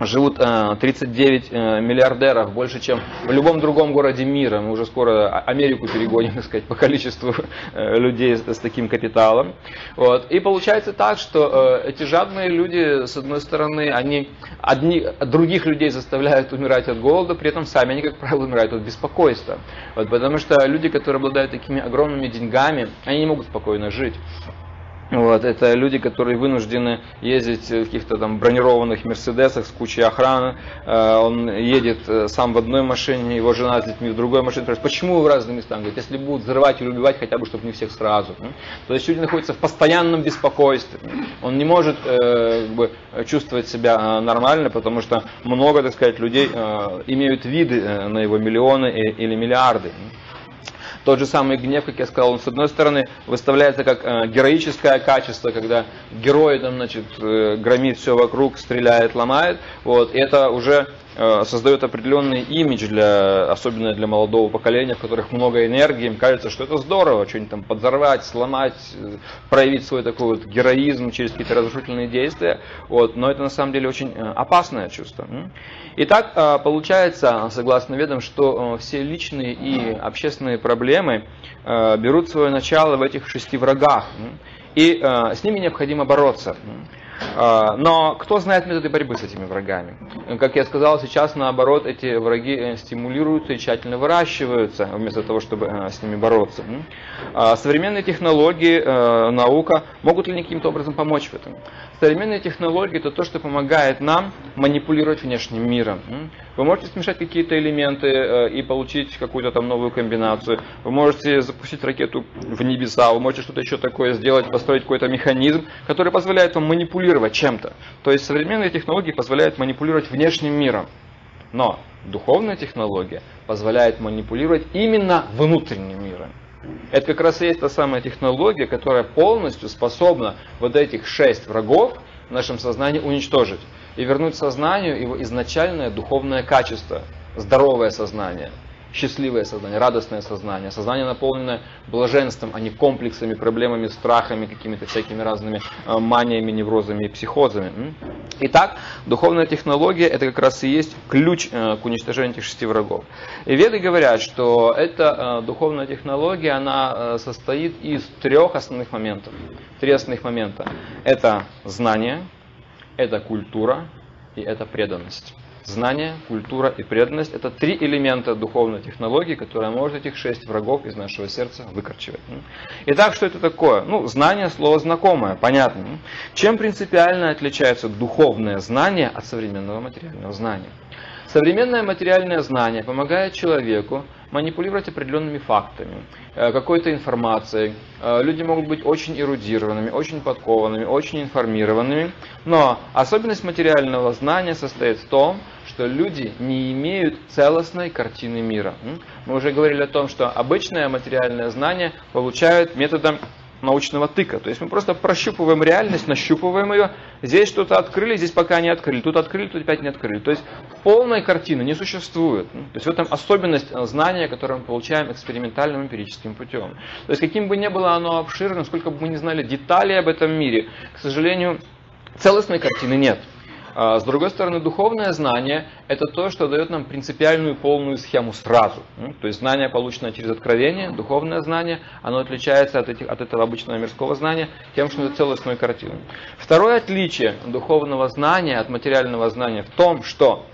живут 39 э, э, миллиардеров, больше, чем в любом другом городе мира. Мы уже скоро Америку перегоним, [laughs] так сказать, по количеству э, людей с, таким капиталом. Вот. И получается так, что эти жадные люди, с одной стороны, они одни, других людей заставляют умирать от голода, при этом сами они, как правило, умирают от беспокойства. Вот, потому что люди, которые обладают такими огромными деньгами, они не могут спокойно жить. Вот, это люди, которые вынуждены ездить в каких-то там бронированных Мерседесах с кучей охраны. Э, он едет э, сам в одной машине, его жена с детьми в другой машине. Почему вы в разные места? Говорит, если будут взрывать или убивать, хотя бы, чтобы не всех сразу. То есть люди находятся в постоянном беспокойстве. Он не может э, как бы, чувствовать себя нормально, потому что много, так сказать, людей имеют виды на его миллионы или миллиарды. Тот же самый гнев, как я сказал, он с одной стороны выставляется как э, героическое качество, когда герой там, значит, э, громит все вокруг, стреляет, ломает. Вот, и это уже создает определенный имидж, для, особенно для молодого поколения, в которых много энергии, им кажется, что это здорово, что-нибудь там подзорвать, сломать, э, проявить свой такой вот героизм через какие-то разрушительные действия, вот, но это на самом деле очень э, опасное чувство. Итак, получается, согласно ведам, что все личные и общественные проблемы берут свое начало в этих шести врагах, и с ними необходимо бороться. А, но кто знает методы борьбы с этими врагами? Как я сказал, сейчас наоборот эти враги э, стимулируются и тщательно выращиваются, вместо того, чтобы э, с ними бороться. А, современные технологии, э, наука могут ли они каким-то образом помочь в этом? Современные технологии это то, что помогает нам манипулировать внешним миром. Вы можете смешать какие-то элементы и получить какую-то там новую комбинацию. Вы можете запустить ракету в небеса, вы можете что-то еще такое сделать, построить какой-то механизм, который позволяет вам манипулировать манипулировать чем-то. То есть современные технологии позволяют манипулировать внешним миром. Но духовная технология позволяет манипулировать именно внутренним миром. Это как раз и есть та самая технология, которая полностью способна вот этих шесть врагов в нашем сознании уничтожить и вернуть сознанию его изначальное духовное качество, здоровое сознание – счастливое сознание, радостное сознание, сознание, наполненное блаженством, а не комплексами, проблемами, страхами, какими-то всякими разными э, маниями, неврозами и психозами. Итак, духовная технология это как раз и есть ключ э, к уничтожению этих шести врагов. И веды говорят, что эта э, духовная технология, она состоит из трех основных моментов. Три основных момента. Это знание, это культура и это преданность. Знание, культура и преданность – это три элемента духовной технологии, которые может этих шесть врагов из нашего сердца выкорчевать. Итак, что это такое? Ну, знание – слово знакомое, понятно. Чем принципиально отличается духовное знание от современного материального знания? Современное материальное знание помогает человеку манипулировать определенными фактами, э, какой-то информацией. Э, люди могут быть очень эрудированными, очень подкованными, очень информированными. Но особенность материального знания состоит в том, что люди не имеют целостной картины мира. Мы уже говорили о том, что обычное материальное знание получают методом научного тыка. То есть мы просто прощупываем реальность, нащупываем ее. Здесь что-то открыли, здесь пока не открыли. Тут открыли, тут опять не открыли. То есть полной картины не существует. То есть в этом особенность знания, которое мы получаем экспериментальным эмпирическим путем. То есть каким бы ни было оно обширным, сколько бы мы не знали деталей об этом мире, к сожалению, целостной картины нет. А, с другой стороны, духовное знание – это то, что дает нам принципиальную полную схему сразу. То есть знание, полученное через откровение, духовное знание, оно отличается от, этих, от этого обычного мирского знания тем, что это целостную картину. Второе отличие духовного знания от материального знания в том, что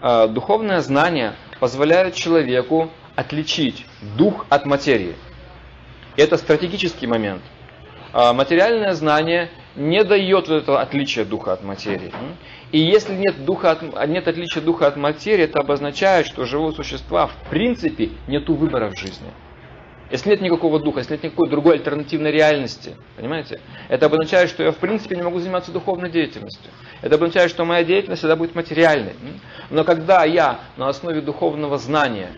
э, духовное знание позволяет человеку отличить дух от материи. Это стратегический момент. Э, материальное знание не дает вот этого отличия духа от материи. И если нет, духа от, нет отличия духа от материи, это обозначает, что у живого существа в принципе нет выбора в жизни. Если нет никакого духа, если нет никакой другой альтернативной реальности, понимаете? Это обозначает, что я в принципе не могу заниматься духовной деятельностью. Это обозначает, что моя деятельность всегда будет материальной. Но когда я на основе духовного знания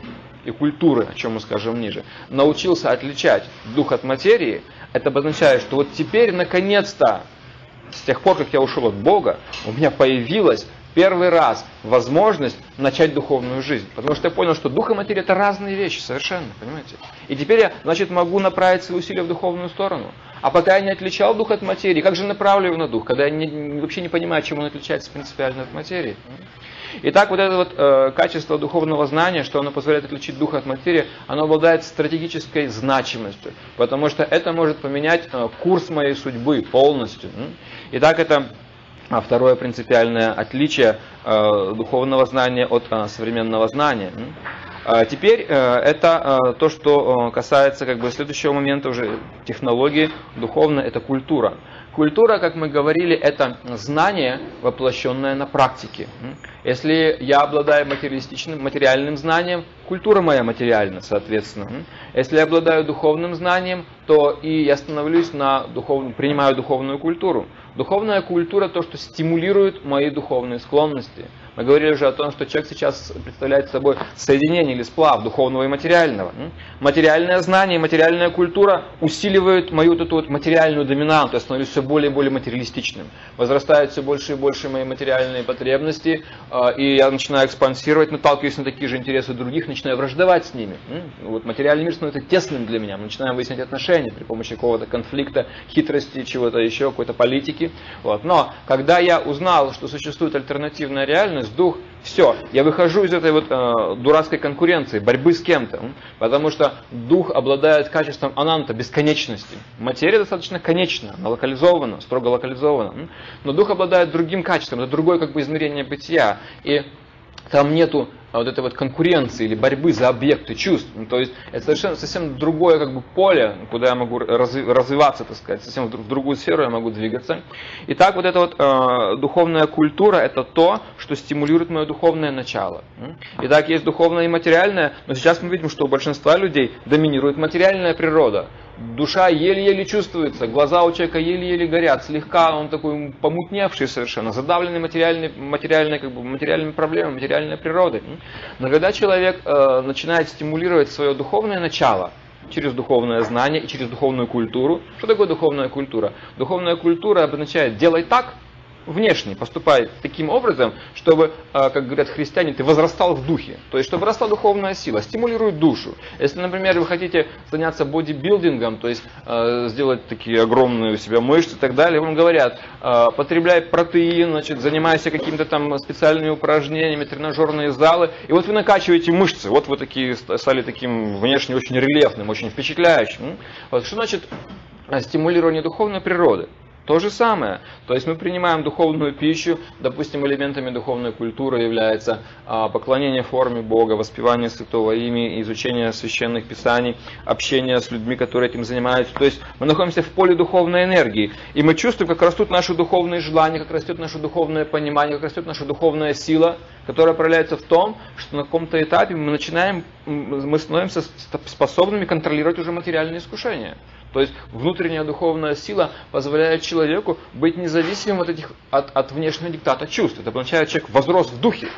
и культуры, о чем мы скажем ниже, научился отличать дух от материи, это обозначает, что вот теперь наконец-то с тех пор, как я ушел от Бога, у меня появилась первый раз возможность начать духовную жизнь. Потому что я понял, что дух и материя это разные вещи совершенно, понимаете? И теперь я, значит, могу направить свои усилия в духовную сторону. А пока я не отличал дух от материи, как же направлю его на дух, когда я не, вообще не понимаю, чем он отличается принципиально от материи? Итак, вот это вот э, качество духовного знания, что оно позволяет отличить дух от материи, оно обладает стратегической значимостью, потому что это может поменять э, курс моей судьбы полностью. Итак, это а, второе принципиальное отличие э, духовного знания от э, современного знания. А теперь э, это э, то, что э, касается как бы следующего момента уже технологии духовно, это культура. Культура, как мы говорили, это знание, воплощенное на практике. Если я обладаю материалистичным, материальным знанием, культура моя материальна, соответственно. Если я обладаю духовным знанием, то и я становлюсь на духовную, принимаю духовную культуру. Духовная культура то, что стимулирует мои духовные склонности. Мы говорили уже о том, что человек сейчас представляет собой соединение или сплав духовного и материального. Материальное знание, материальная культура усиливают мою вот эту вот материальную доминанту, я становлюсь все более и более материалистичным. Возрастают все больше и больше мои материальные потребности, а, и я начинаю экспансировать, наталкиваюсь на такие же интересы других, начинаю враждовать с ними. Вот материальный мир становится тесным для меня, мы начинаем выяснять отношения при помощи какого-то конфликта, хитрости, чего-то еще, какой-то политики. Вот. Но когда я узнал, что существует альтернативная реальность, дух, все, я выхожу из этой вот э, дурацкой конкуренции, борьбы с кем-то, потому что дух обладает качеством ананта, бесконечности. Материя достаточно конечна, она локализована, строго локализована, но дух обладает другим качеством, это другое как бы измерение бытия, и там нету а вот этой вот конкуренции или борьбы за объекты чувств. Ну, то есть это совершенно совсем другое как бы поле, куда я могу развиваться, так сказать, совсем в другую сферу я могу двигаться. Итак, вот эта вот э, духовная культура это то, что стимулирует мое духовное начало. Итак, есть духовное и материальное, но сейчас мы видим, что у большинства людей доминирует материальная природа душа еле-еле чувствуется, глаза у человека еле-еле горят, слегка он такой помутневший совершенно, задавленный материальной, материальной, как бы, материальными проблемами, материальной природой. Но когда человек э, начинает стимулировать свое духовное начало, через духовное знание и через духовную культуру. Что такое духовная культура? Духовная культура обозначает «делай так», внешне поступает таким образом, чтобы, а, как говорят христиане, ты возрастал в духе. То есть, чтобы росла духовная сила, стимулирует душу. Если, например, вы хотите заняться бодибилдингом, то есть а, сделать такие огромные у себя мышцы и так далее, вам говорят, а, потребляй протеин, значит, занимайся какими-то там специальными упражнениями, тренажерные залы, и вот вы накачиваете мышцы, вот вы такие стали таким внешне очень рельефным, очень впечатляющим. Вот, что значит стимулирование духовной природы? То же самое. То есть мы принимаем духовную пищу, допустим, элементами духовной культуры является а, поклонение форме Бога, воспевание святого имени, изучение священных писаний, общение с людьми, которые этим занимаются. То есть мы находимся в поле духовной энергии. И мы чувствуем, как растут наши духовные желания, как растет наше духовное понимание, как растет наша духовная сила, которая проявляется в том, что на каком-то этапе мы начинаем, мы становимся способными контролировать уже материальные искушения. То есть внутренняя духовная сила позволяет человеку быть независимым от, этих, от, от внешнего диктата чувств. Это означает, человек возрос в духе.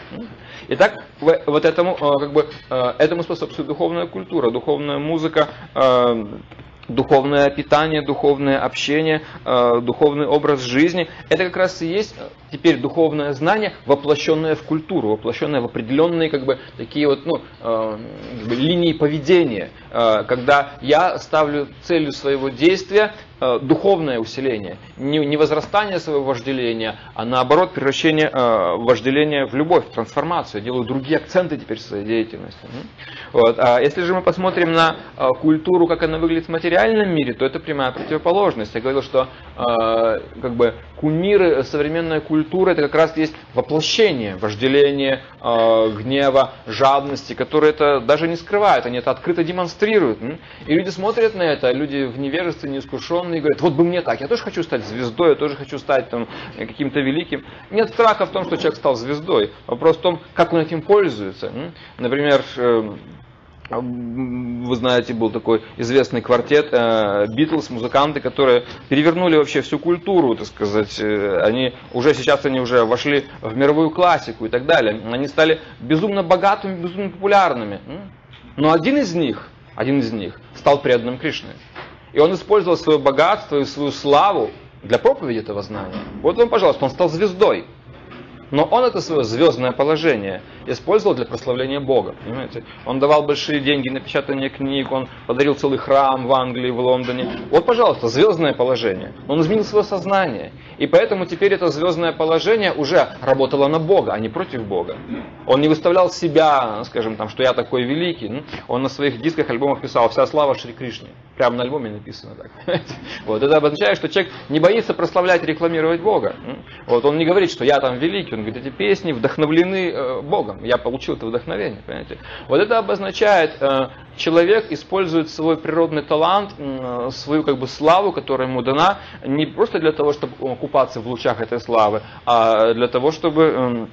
Итак, вот этому, э, как бы, э, этому способствует духовная культура, духовная музыка, э, духовное питание, духовное общение, э, духовный образ жизни. Это как раз и есть э, теперь духовное знание, воплощенное в культуру, воплощенное в определенные как бы, такие вот, ну, э, как бы, линии поведения, когда я ставлю целью своего действия духовное усиление, не, возрастание своего вожделения, а наоборот превращение э, вожделения в любовь, в трансформацию. Я делаю другие акценты теперь в своей деятельности. Вот. А если же мы посмотрим на э, культуру, как она выглядит в материальном мире, то это прямая противоположность. Я говорил, что э, как бы кумиры, современная культура, это как раз есть воплощение вожделения, э, гнева, жадности, которые это даже не скрывают, они это открыто демонстрируют. И люди смотрят на это, люди в невежестве, неискушенные, и говорят, вот бы мне так, я тоже хочу стать звездой, я тоже хочу стать там, каким-то великим. Нет страха в том, что человек стал звездой. Вопрос в том, как он этим пользуется. Например, э, вы знаете, был такой известный квартет Битлз, э, музыканты, которые перевернули вообще всю культуру, так сказать. Э, они уже сейчас они уже вошли в мировую классику и так далее. Они стали безумно богатыми, безумно популярными. Но один из них, один из них стал преданным Кришны. И он использовал свое богатство и свою славу для проповеди этого знания. Вот вам, пожалуйста, он стал звездой. Но он это свое звездное положение использовал для прославления Бога. Понимаете? Он давал большие деньги на печатание книг, он подарил целый храм в Англии, в Лондоне. Вот, пожалуйста, звездное положение. Он изменил свое сознание. И поэтому теперь это звездное положение уже работало на Бога, а не против Бога. Он не выставлял себя, скажем, там, что я такой великий. Он на своих дисках, альбомах писал «Вся слава Шри Кришне». Прямо на альбоме написано так. Вот. Это обозначает, что человек не боится прославлять рекламировать Бога. Вот. Он не говорит, что я там великий. Он говорит, эти песни вдохновлены э, Богом. Я получил это вдохновение. Понимаете? Вот это обозначает, э, человек использует свой природный талант, свою как бы славу, которая ему дана, не просто для того, чтобы купаться в лучах этой славы, а для того, чтобы эм,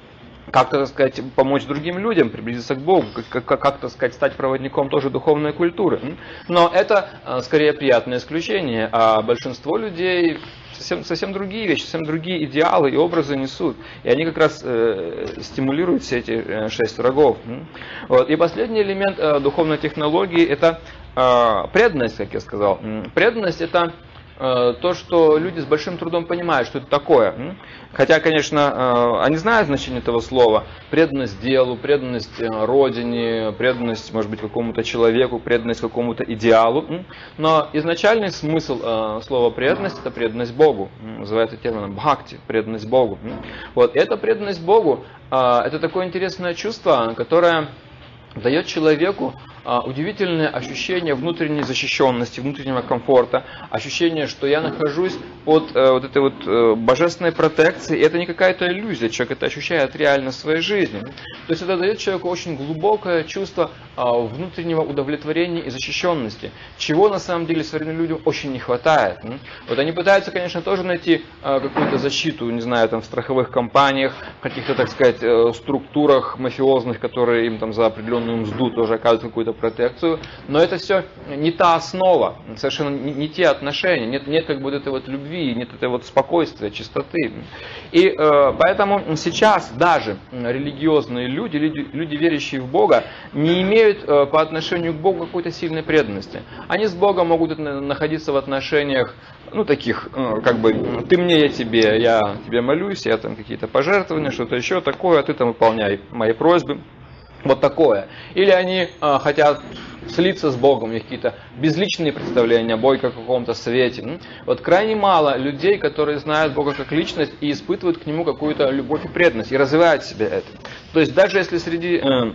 как-то, так сказать, помочь другим людям, приблизиться к Богу, как, как, как так сказать, стать проводником тоже духовной культуры. Но это э, скорее приятное исключение, а большинство людей совсем, совсем другие вещи, совсем другие идеалы и образы несут. И они как раз э, стимулируют все эти э, шесть врагов. Вот. И последний элемент э, духовной технологии это э, преданность, как я сказал. Преданность это то, что люди с большим трудом понимают, что это такое. Хотя, конечно, э, они знают значение этого слова. Преданность делу, преданность э, родине, преданность, может быть, какому-то человеку, преданность какому-то идеалу. Но изначальный смысл слова преданность – это преданность Богу. Называется термином бхакти, преданность Богу. Вот, эта преданность Богу – это такое интересное чувство, которое дает человеку удивительное ощущение внутренней защищенности, внутреннего комфорта, ощущение, что я нахожусь под э, вот этой вот э, божественной протекцией, и это не какая-то иллюзия, человек это ощущает реально в своей жизни. То есть это дает человеку очень глубокое чувство а, внутреннего удовлетворения и защищенности, чего на самом деле современным людям очень не хватает. Вот они пытаются, конечно, тоже найти а, какую-то защиту, не знаю, там в страховых компаниях, в каких-то, так сказать, э, структурах мафиозных, которые им там за определенную мзду тоже оказывают какую-то какую-то протекцию, но это все не та основа, совершенно не, не те отношения, нет, нет как бы вот этой вот любви, нет этой вот спокойствия, чистоты. И э, поэтому сейчас даже религиозные люди, люди, люди, верящие в Бога, не имеют э, по отношению к Богу какой-то сильной преданности. Они с Богом могут находиться в отношениях, ну, таких, э, как бы, ты мне, я тебе, я тебе молюсь, я там какие-то пожертвования, что-то еще такое, а ты там выполняй мои просьбы. Вот такое. Или они э, хотят слиться с Богом, у них какие-то безличные представления о Боге как каком-то свете. Вот крайне мало людей, которые знают Бога как личность и испытывают к Нему какую-то любовь и преданность, и развивают в себе это. То есть даже если среди э,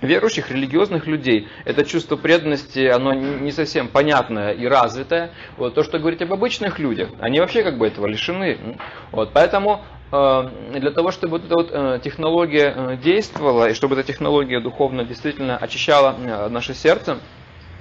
верующих, религиозных людей это чувство преданности, оно не совсем понятное и развитое. Вот то, что говорить об обычных людях, они вообще как бы этого лишены. Вот, поэтому для того, чтобы вот эта вот э, технология э, действовала, и чтобы эта технология духовно действительно очищала наше сердце,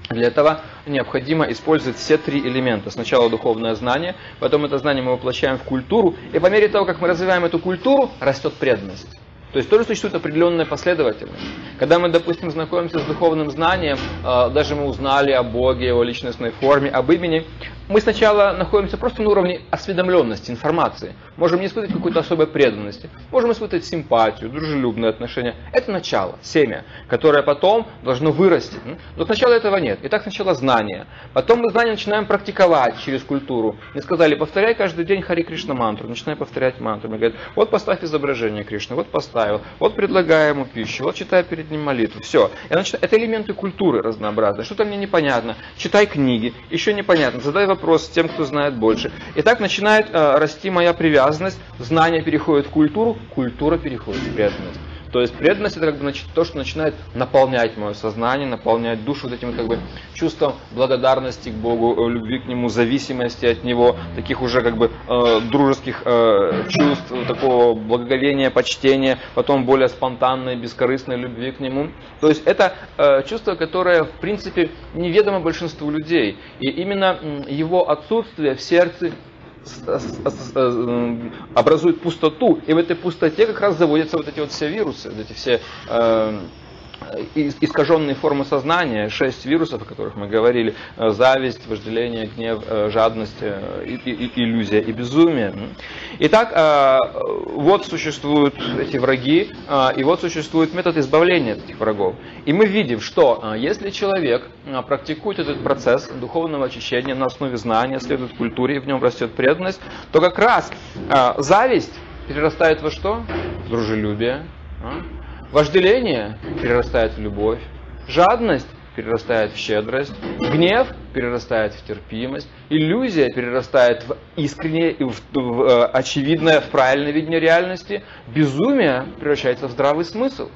для этого необходимо использовать все три элемента. Сначала духовное знание, потом это знание мы воплощаем в культуру, и по мере того, как мы развиваем эту культуру, растет преданность. То есть тоже существует определенная последовательность. Когда мы, допустим, знакомимся с духовным знанием, даже мы узнали о Боге, о личностной форме, об имени, мы сначала находимся просто на уровне осведомленности, информации. Можем не испытывать какой-то особой преданности, можем испытывать симпатию, дружелюбные отношения. Это начало, семя, которое потом должно вырасти. Но сначала этого нет. Итак, сначала знание. Потом мы знание начинаем практиковать через культуру. Мне сказали, повторяй каждый день Хари Кришна мантру. Начинаю повторять мантру. Мне говорят, вот поставь изображение Кришны, вот поставил, вот предлагай ему пищу, вот читай перед ним молитву. Все. Начинаю... Это элементы культуры разнообразные. Что-то мне непонятно. Читай книги, еще непонятно. Задай вопрос тем, кто знает больше. И так начинает э, расти моя привязанность, знание переходит в культуру, культура переходит в преданность. То есть преданность это как бы значит, то, что начинает наполнять мое сознание, наполнять душу вот этим как бы чувством благодарности к Богу, э, любви к Нему, зависимости от Него, таких уже как бы э, дружеских э, чувств, такого благоговения, почтения, потом более спонтанной, бескорыстной любви к Нему. То есть это э, чувство, которое в принципе неведомо большинству людей. И именно его отсутствие в сердце образует пустоту, и в этой пустоте как раз заводятся вот эти вот все вирусы, вот эти все э, искаженные формы сознания, шесть вирусов, о которых мы говорили, э, зависть, вожделение, гнев, э, жадность, э, иллюзия и безумие. Итак, вот существуют эти враги, и вот существует метод избавления от этих врагов. И мы видим, что если человек практикует этот процесс духовного очищения на основе знания, следует культуре, и в нем растет преданность, то как раз зависть перерастает во что? Дружелюбие, Вожделение перерастает в любовь, жадность перерастает в щедрость, гнев перерастает в терпимость, иллюзия перерастает в искреннее и в, в, э, очевидное, в правильное видение реальности, безумие превращается в здравый смысл.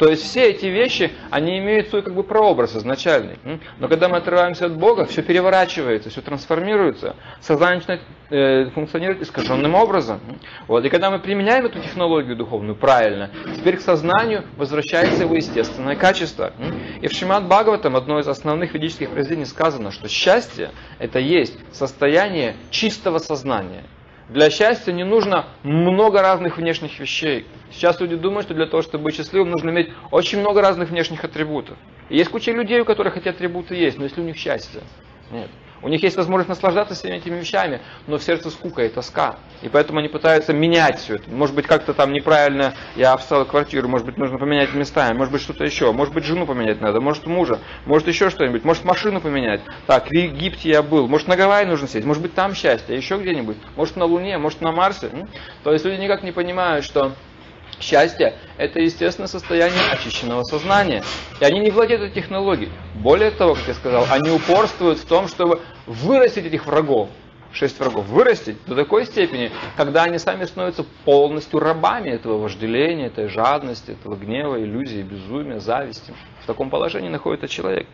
То есть все эти вещи, они имеют свой как бы прообраз изначальный. Но когда мы отрываемся от Бога, все переворачивается, все трансформируется, сознание начинает э, функционировать искаженным образом. Вот. И когда мы применяем эту технологию духовную правильно, теперь к сознанию возвращается его естественное качество. И в Шимат Бхагаватам, одно из основных ведических произведений, сказано, что счастье это есть состояние чистого сознания. Для счастья не нужно много разных внешних вещей. Сейчас люди думают, что для того, чтобы быть счастливым, нужно иметь очень много разных внешних атрибутов. И есть куча людей, у которых эти атрибуты есть, но если у них счастье, нет. У них есть возможность наслаждаться всеми этими вещами, но в сердце скука и тоска. И поэтому они пытаются менять все это. Может быть, как-то там неправильно я обставил квартиру, может быть, нужно поменять местами, может быть, что-то еще, может быть, жену поменять надо, может, мужа, может, еще что-нибудь, может, машину поменять. Так, в Египте я был, может, на Гавайи нужно сесть, может быть, там счастье, еще где-нибудь, может, на Луне, может, на Марсе. То есть люди никак не понимают, что Счастье – это естественное состояние очищенного сознания. И они не владеют этой технологией. Более того, как я сказал, они упорствуют в том, чтобы вырастить этих врагов, шесть врагов, вырастить до такой степени, когда они сами становятся полностью рабами этого вожделения, этой жадности, этого гнева, иллюзии, безумия, зависти. В таком положении находится человек.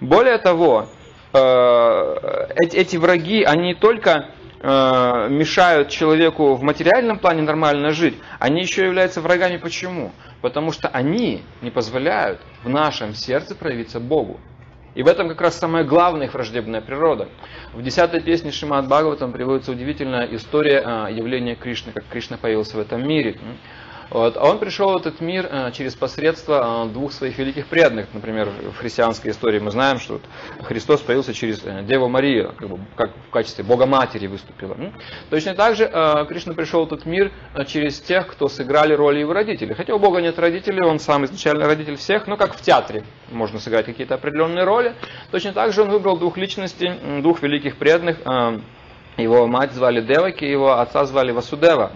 Более того, э, эти, враги, они не только Э, мешают человеку в материальном плане нормально жить, они еще являются врагами. Почему? Потому что они не позволяют в нашем сердце проявиться Богу. И в этом как раз самая главная их враждебная природа. В десятой песне Шимат Бхагаватам приводится удивительная история э, явления Кришны, как Кришна появился в этом мире. Вот. А он пришел в этот мир э, через посредство э, двух своих великих преданных. Например, в христианской истории мы знаем, что Христос появился через э, Деву Марию, как, бы, как в качестве Бога Матери выступила. Точно так же Кришна пришел в этот мир через тех, кто сыграли роли его родителей. Хотя у Бога нет родителей, он сам изначально родитель всех, но как в театре можно сыграть какие-то определенные роли. Точно так же он выбрал двух личностей, двух великих преданных, его мать звали Деваки, его отца звали Васудева.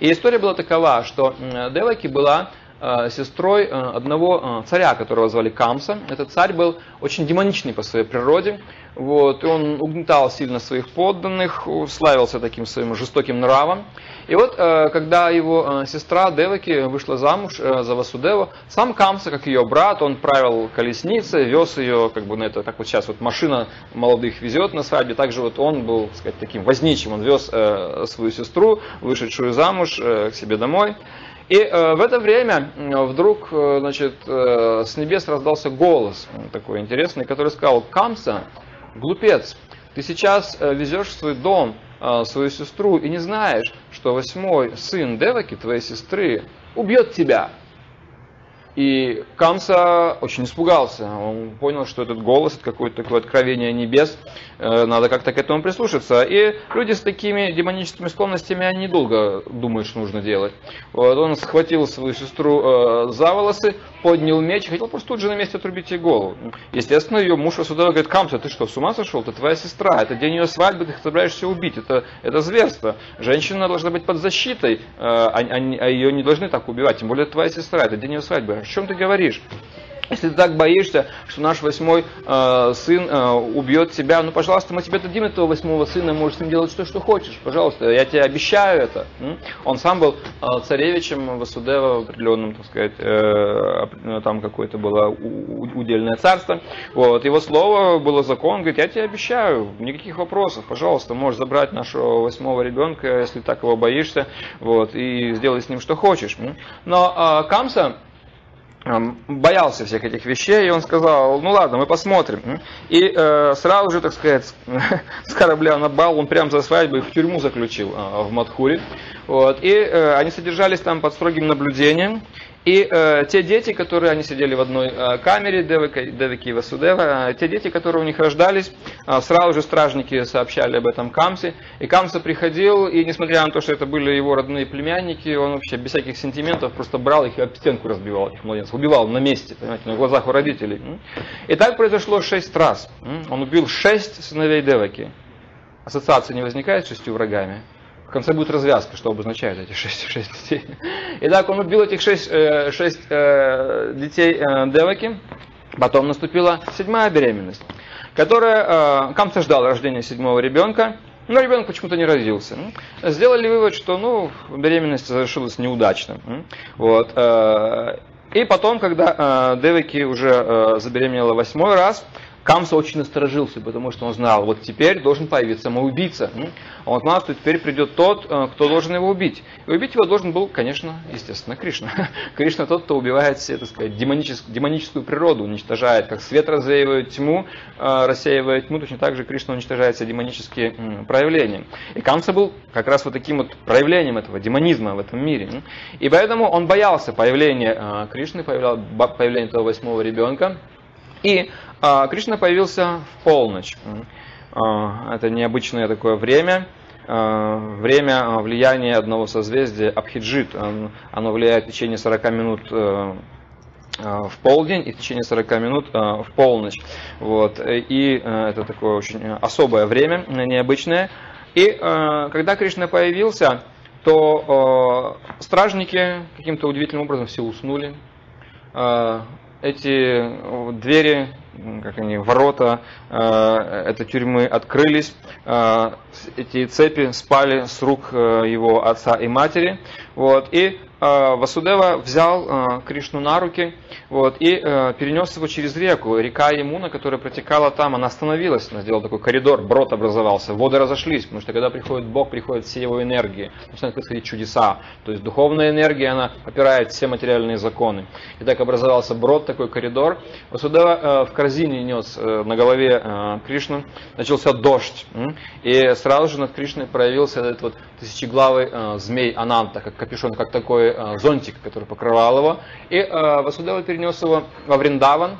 И история была такова, что Деваки была э, сестрой э, одного э, царя, которого звали Камса. Этот царь был очень демоничный по своей природе. Вот, и он угнетал сильно своих подданных, славился таким своим жестоким нравом. И вот, э, когда его э, сестра Деваки вышла замуж э, за Васудева, сам Камса, как ее брат, он правил колесницей, вез ее, как бы на это, как вот сейчас вот машина молодых везет на свадьбе, также вот он был, так сказать, таким возничим, он вез свою сестру, вышедшую замуж, к себе домой. И в это время вдруг, значит, с небес раздался голос такой интересный, который сказал, Камса, глупец, ты сейчас везешь свой дом свою сестру и не знаешь, что восьмой сын Деваки, твоей сестры, убьет тебя. И Камса очень испугался. Он понял, что этот голос, это какое-то такое откровение небес, надо как-то к этому прислушаться. И люди с такими демоническими склонностями, они недолго думают, что нужно делать. Вот он схватил свою сестру э, за волосы, поднял меч, хотел просто тут же на месте отрубить ей голову. Естественно, ее муж Васудева говорит, Камса, ты что, с ума сошел? Это твоя сестра, это день ее свадьбы, ты собираешься убить, это, это зверство. Женщина должна быть под защитой, э, а, а, а ее не должны так убивать, тем более твоя сестра, это день ее свадьбы о чем ты говоришь? Если ты так боишься, что наш восьмой э, сын э, убьет тебя, ну, пожалуйста, мы тебе дадим этого восьмого сына, можешь с ним делать что, что хочешь, пожалуйста, я тебе обещаю это. Он сам был э, царевичем Васудева в определенном, так сказать, э, там какое-то было удельное царство. Вот, его слово было закон, говорит, я тебе обещаю, никаких вопросов, пожалуйста, можешь забрать нашего восьмого ребенка, если так его боишься, вот, и сделай с ним что хочешь. Но э, Камса боялся всех этих вещей, и он сказал, ну ладно, мы посмотрим. И э, сразу же, так сказать, [laughs] с корабля на бал он прямо за свадьбой в тюрьму заключил э, в Мадхуре. Вот. И э, они содержались там под строгим наблюдением. И э, те дети, которые они сидели в одной э, камере, Девики и Васудева, э, те дети, которые у них рождались, э, сразу же стражники сообщали об этом Камсе. И Камса приходил, и несмотря на то, что это были его родные племянники, он вообще без всяких сентиментов просто брал их и об стенку разбивал этих младенцев. Убивал на месте, понимаете, на глазах у родителей. И так произошло шесть раз. Он убил шесть сыновей Деваки. Ассоциация не возникает с шестью врагами конце будет развязка, что обозначают эти [laughs] шесть, шесть детей. Итак, он убил этих шесть, э, шесть э, детей э, Деваки. Потом наступила седьмая беременность, которая... Камса ждал рождения седьмого ребенка, но ребенок почему-то не родился. Сделали вывод, что ну, беременность завершилась неудачно. Вот. И потом, когда Деваки уже забеременела восьмой раз, Камса очень насторожился, потому что он знал, вот теперь должен появиться самоубийца. Он знал, что теперь придет тот, э, кто должен его убить. И убить его должен был, конечно, естественно, Кришна. [laughs] Кришна тот, кто убивает все, так сказать, демоническую, демоническую природу, уничтожает, как свет развеивает тьму, э, рассеивает тьму, точно так же Кришна уничтожает все демонические проявления. И Камса был как раз вот таким вот проявлением этого демонизма в этом мире. И поэтому он боялся появления э, Кришны, появления этого восьмого ребенка. И а, Кришна появился в полночь. А, это необычное такое время. А, время влияния одного созвездия Абхиджит. Оно влияет в течение 40 минут э, в полдень и в течение 40 минут в полночь. Вот. И э, это такое очень особое время, необычное. И э, когда Кришна появился, то стражники каким-то удивительным образом все уснули. Эти двери как они, ворота э, этой тюрьмы открылись, э, эти цепи спали с рук э, его отца и матери, вот, и Э, Васудева взял э, Кришну на руки вот, и э, перенес его через реку. Река Емуна, которая протекала там, она остановилась, она сделала такой коридор, брод образовался, воды разошлись, потому что когда приходит Бог, приходят все его энергии, начинают происходить чудеса. То есть духовная энергия, она опирает все материальные законы. И так образовался брод, такой коридор. Васудева в корзине нес на голове Кришну, начался дождь. И сразу же над Кришной проявился этот вот тысячеглавый змей Ананта, как капюшон, как такой зонтик, который покрывал его. И Васудева перенес его во Вриндаван,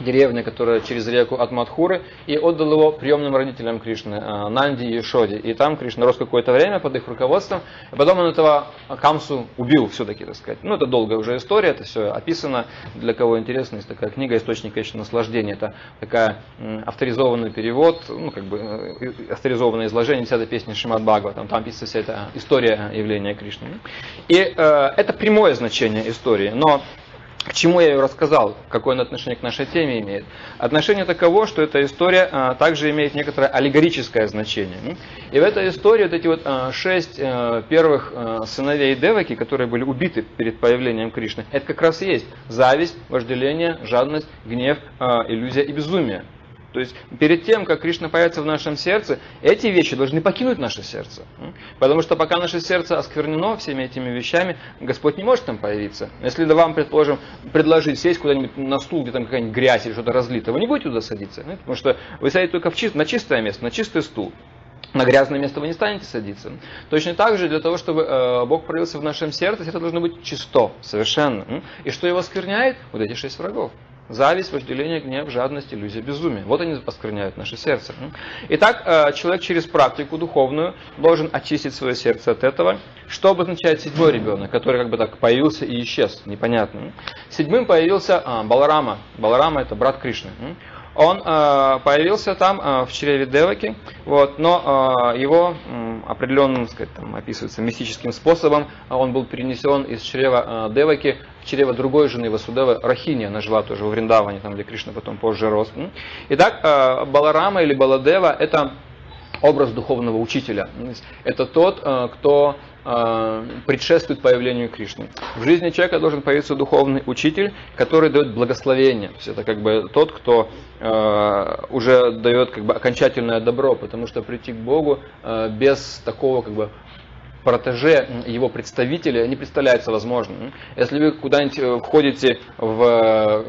деревня, которая через реку от Мадхуры, и отдал его приемным родителям Кришны, э, Нанди и Шоди. И там Кришна рос какое-то время под их руководством, и потом он этого Камсу убил все-таки, так сказать. Ну, это долгая уже история, это все описано. Для кого интересно, есть такая книга «Источник конечно, наслаждения». Это такая авторизованный перевод, ну, как бы э, авторизованное изложение 10 песни Шимат Бхагава. Там, там описывается вся эта история явления Кришны. И э, это прямое значение истории, но к чему я ее рассказал, какое он отношение к нашей теме имеет? Отношение таково, что эта история а, также имеет некоторое аллегорическое значение. И в этой истории вот эти вот а, шесть а, первых а, сыновей Деваки, которые были убиты перед появлением Кришны, это как раз и есть зависть, вожделение, жадность, гнев, а, иллюзия и безумие. То есть перед тем, как Кришна появится в нашем сердце, эти вещи должны покинуть наше сердце. Потому что пока наше сердце осквернено всеми этими вещами, Господь не может там появиться. Если вам, предположим, предложить сесть куда-нибудь на стул, где там какая-нибудь грязь или что-то разлито, вы не будете туда садиться. Потому что вы садитесь только в чист, на чистое место, на чистый стул. На грязное место вы не станете садиться. Точно так же, для того, чтобы э, Бог проявился в нашем сердце, это должно быть чисто, совершенно. И что его оскверняет? Вот эти шесть врагов. Зависть, вожделение, гнев, жадность, иллюзия, безумие. Вот они оскверняют наше сердце. Итак, э, человек через практику духовную должен очистить свое сердце от этого. Что обозначает седьмой ребенок, который как бы так появился и исчез, непонятно. Седьмым появился а, Баларама. Баларама это брат Кришны он э, появился там э, в чреве Деваки, вот, но его определенным, сказать, там, описывается мистическим способом, он был перенесен из чрева э, Деваки в чрево другой жены Васудевы, Рахини, она жила тоже в Вриндаване, там, где Кришна потом позже рос. Итак, э, Баларама или Баладева – это образ духовного учителя. Это тот, э, кто Э, предшествует появлению Кришны. В жизни человека должен появиться духовный учитель, который дает благословение. То есть это как бы тот, кто э, уже дает как бы окончательное добро, потому что прийти к Богу без такого как бы протеже его представителя не представляется возможным. Если вы куда-нибудь входите в,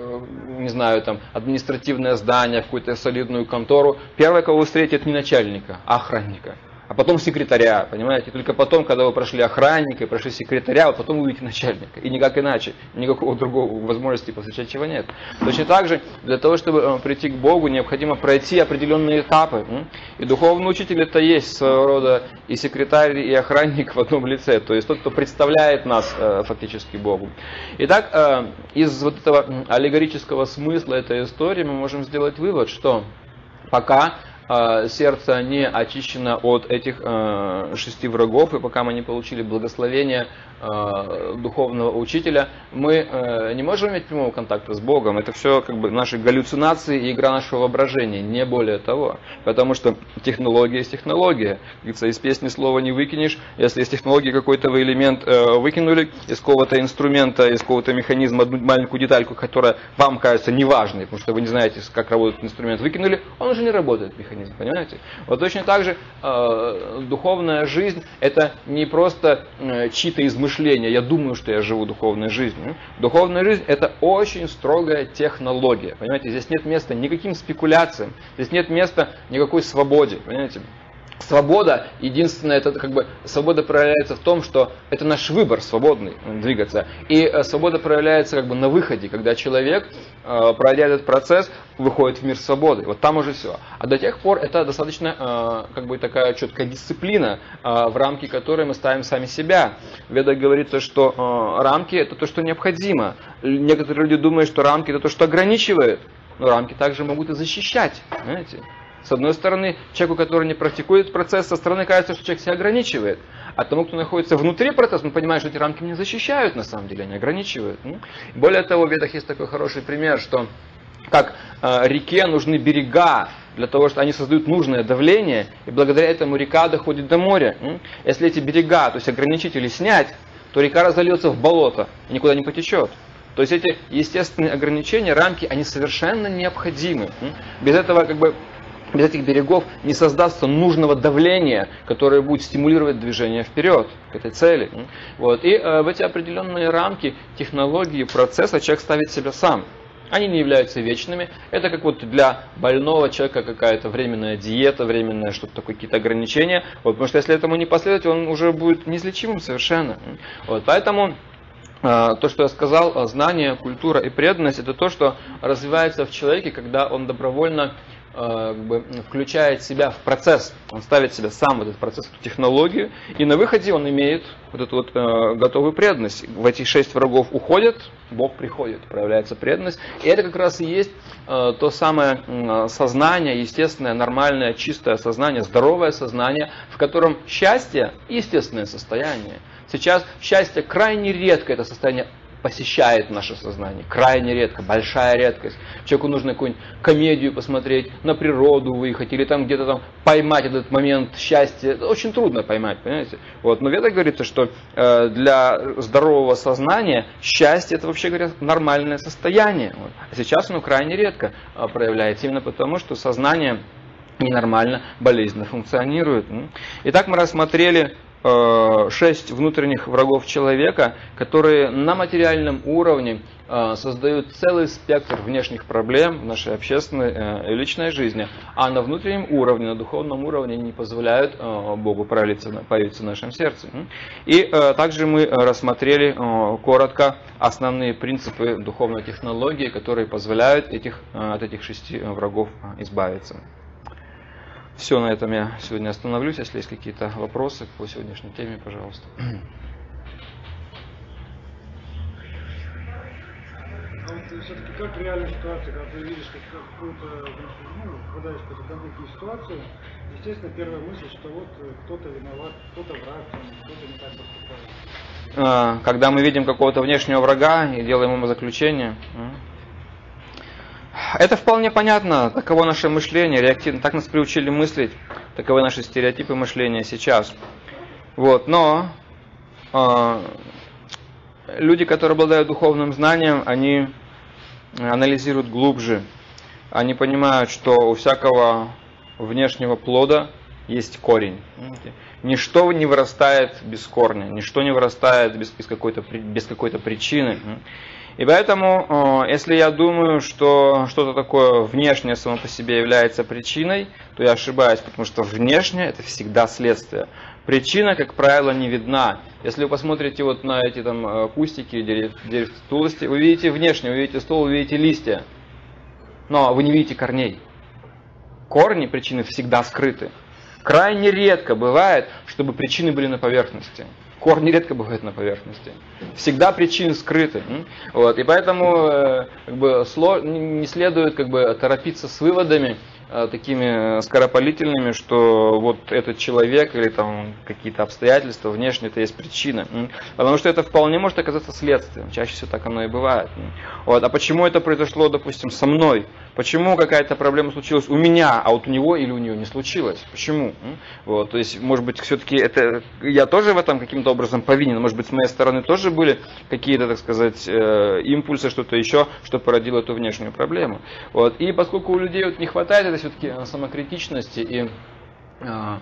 не знаю, там, административное здание, в какую-то солидную контору, первое, кого вы встретите, это не начальника, а охранника а потом секретаря, понимаете? Только потом, когда вы прошли охранника и прошли секретаря, вот потом вы увидите начальника. И никак иначе. Никакого другого возможности посвящать чего нет. Точно так же, для того, чтобы э, прийти к Богу, необходимо пройти определенные этапы. И духовный учитель это есть своего рода и секретарь, и охранник в одном лице. То есть тот, кто представляет нас э, фактически Богу. Итак, э, из вот этого аллегорического смысла этой истории мы можем сделать вывод, что пока сердце не очищено от этих а, шести врагов, и пока мы не получили благословение а, духовного учителя, мы не можем иметь прямого контакта с Богом. Это все как бы наши галлюцинации и игра нашего воображения, не более того. Потому что технология есть технология. Говорится, из песни слова не выкинешь. Если из технологии какой-то вы элемент э, выкинули, из какого-то инструмента, из какого-то механизма одну маленькую детальку, которая вам кажется неважной, потому что вы не знаете, как работает инструмент, выкинули, он уже не работает, механизм механизм, понимаете? Вот точно так же э, духовная жизнь это не просто э, чьи-то измышления, я думаю, что я живу духовной жизнью. Духовная жизнь это очень строгая технология, понимаете? Здесь нет места никаким спекуляциям, здесь нет места никакой свободе, понимаете? Свобода, единственное, это как бы свобода проявляется в том, что это наш выбор свободный двигаться. И э, свобода проявляется как бы на выходе, когда человек, э, пройдя этот процесс, выходит в мир свободы. Вот там уже все. А до тех пор это достаточно э, как бы такая четкая дисциплина, в рамки которой мы ставим сами себя. В Ведах говорится, что рамки это то, что необходимо. Некоторые люди думают, что рамки это то, что ограничивает. Но рамки также могут и защищать. Знаете? С одной стороны, человеку, который не практикует процесс, со стороны кажется, что человек себя ограничивает. А тому, кто находится внутри процесса, он понимает, что эти рамки меня защищают, на самом деле, они ограничивают. Более того, в Ведах есть такой хороший пример, что как э, реке нужны берега для того, что они создают нужное давление, и благодаря этому река доходит до моря. Если эти берега, то есть ограничители снять, то река разольется в болото и никуда не потечет. То есть эти естественные ограничения, рамки, они совершенно необходимы. Без этого как бы без этих берегов не создастся нужного давления, которое будет стимулировать движение вперед к этой цели. Вот. И э, в эти определенные рамки технологии процесса человек ставит себя сам. Они не являются вечными. Это как вот для больного человека какая-то временная диета, временное что-то такое, какие-то ограничения. Вот, потому что если этому не последовать, он уже будет неизлечимым совершенно. Вот, поэтому а, то, что я сказал, знание, культура и преданность, это то, что развивается в человеке, когда он добровольно Э, как бы, включает себя в процесс, он ставит себя сам в этот процесс, эту технологию, и на выходе он имеет вот эту вот э, готовую преданность. В эти шесть врагов уходят, Бог приходит, проявляется преданность. И это как раз и есть э, то самое э, сознание, естественное, нормальное, чистое сознание, здоровое сознание, в котором счастье – естественное состояние. Сейчас счастье крайне редко это состояние посещает наше сознание. Крайне редко, большая редкость. Человеку нужно какую-нибудь комедию посмотреть, на природу выехать, или там где-то там поймать этот момент счастья. Это очень трудно поймать, понимаете? Вот. Но в Ведах говорится, что э, для здорового сознания счастье это вообще говоря нормальное состояние. Вот. А сейчас оно крайне редко э, проявляется, именно потому, что сознание ненормально, болезненно функционирует. Итак, мы рассмотрели шесть внутренних врагов человека, которые на материальном уровне э, создают целый спектр внешних проблем в нашей общественной э, и личной жизни, а на внутреннем уровне, на духовном уровне не позволяют Богу проявиться, появиться в нашем сердце. И также мы рассмотрели коротко основные принципы духовной технологии, которые позволяют этих, от этих шести врагов избавиться. Все, на этом я сегодня остановлюсь. Если есть какие-то вопросы по сегодняшней теме, пожалуйста. А вот все-таки как в реальной ситуации, когда ты видишь какую-то, ну, попадаешь в какую-то конфликтную ситуацию, естественно, первая мысль, что вот кто-то виноват, кто-то враг, кто-то не так поступает. А, когда мы видим какого-то внешнего врага и делаем ему заключение, это вполне понятно, таково наше мышление, реактивно, так нас приучили мыслить, таковы наши стереотипы мышления сейчас. Вот, но э, люди, которые обладают духовным знанием, они анализируют глубже, они понимают, что у всякого внешнего плода есть корень. Ничто не вырастает без корня, ничто не вырастает без, без какой-то без какой-то причины. И поэтому, э, если я думаю, что что-то такое внешнее само по себе является причиной, то я ошибаюсь, потому что внешнее это всегда следствие. Причина, как правило, не видна. Если вы посмотрите вот на эти там э, кустики, дерев, дерев тулости, вы видите внешне, вы видите ствол, вы видите листья, но вы не видите корней. Корни причины всегда скрыты. Крайне редко бывает, чтобы причины были на поверхности. Корни редко бывают на поверхности. Всегда причины скрыты. Вот. И поэтому э, как бы, не следует как бы, торопиться с выводами, такими скоропалительными, что вот этот человек или там какие-то обстоятельства внешне это есть причина. Потому что это вполне может оказаться следствием. Чаще всего так оно и бывает. Вот. А почему это произошло, допустим, со мной? Почему какая-то проблема случилась у меня, а вот у него или у нее не случилось? Почему? Вот. То есть, может быть, все-таки это я тоже в этом каким-то образом повинен. Может быть, с моей стороны тоже были какие-то, так сказать, э, импульсы, что-то еще, что породило эту внешнюю проблему. Вот. И поскольку у людей вот не хватает этой все-таки э, самокритичности и э,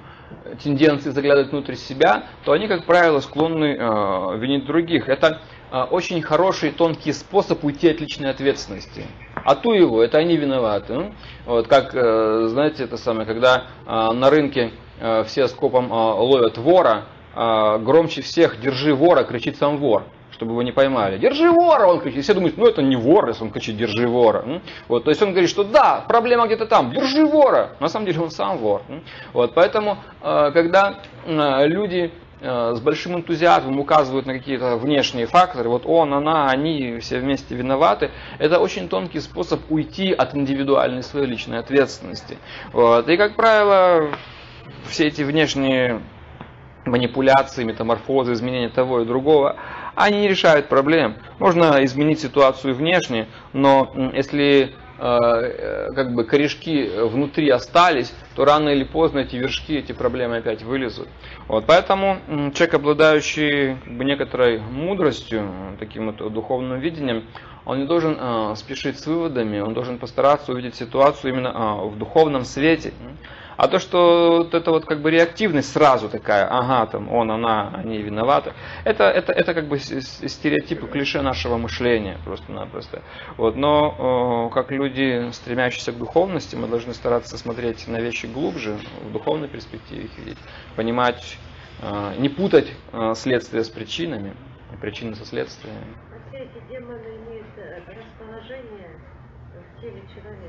тенденции заглядывать внутрь себя, то они, как правило, склонны э, винить других. Это э, очень хороший тонкий способ уйти от личной ответственности. А ту его, это они виноваты. Вот как, э, знаете, это самое, когда э, на рынке э, все скопом э, ловят вора, э, громче всех «держи вора» кричит сам вор чтобы его не поймали. Держи вора, он кричит. И все думают, ну это не вор, если он кричит, держи вора. Вот, то есть он говорит, что да, проблема где-то там, держи вора. На самом деле он сам вор. Вот, поэтому, э, когда люди э, с большим энтузиазмом указывают на какие-то внешние факторы, вот он, она, они все вместе виноваты, это очень тонкий способ уйти от индивидуальной своей личной ответственности. Вот. И, как правило, все эти внешние манипуляции, метаморфозы, изменения того и другого, они не решают проблем. Можно изменить ситуацию внешне, но если э, э, как бы корешки внутри остались, то рано или поздно эти вершки, эти проблемы опять вылезут. Вот, поэтому человек, обладающий как бы, некоторой мудростью, таким вот духовным видением, он не должен э, спешить с выводами, он должен постараться увидеть ситуацию именно э, в духовном свете. А то, что вот это вот как бы реактивность сразу такая, ага, там он, она, они виноваты, это, это, это как бы стереотипы, клише нашего мышления просто-напросто. Вот, но как люди, стремящиеся к духовности, мы должны стараться смотреть на вещи глубже, в духовной перспективе их видеть, понимать, э, не путать э, следствие с причинами, причины со следствиями. А все эти демоны имеют э, расположение в теле человека.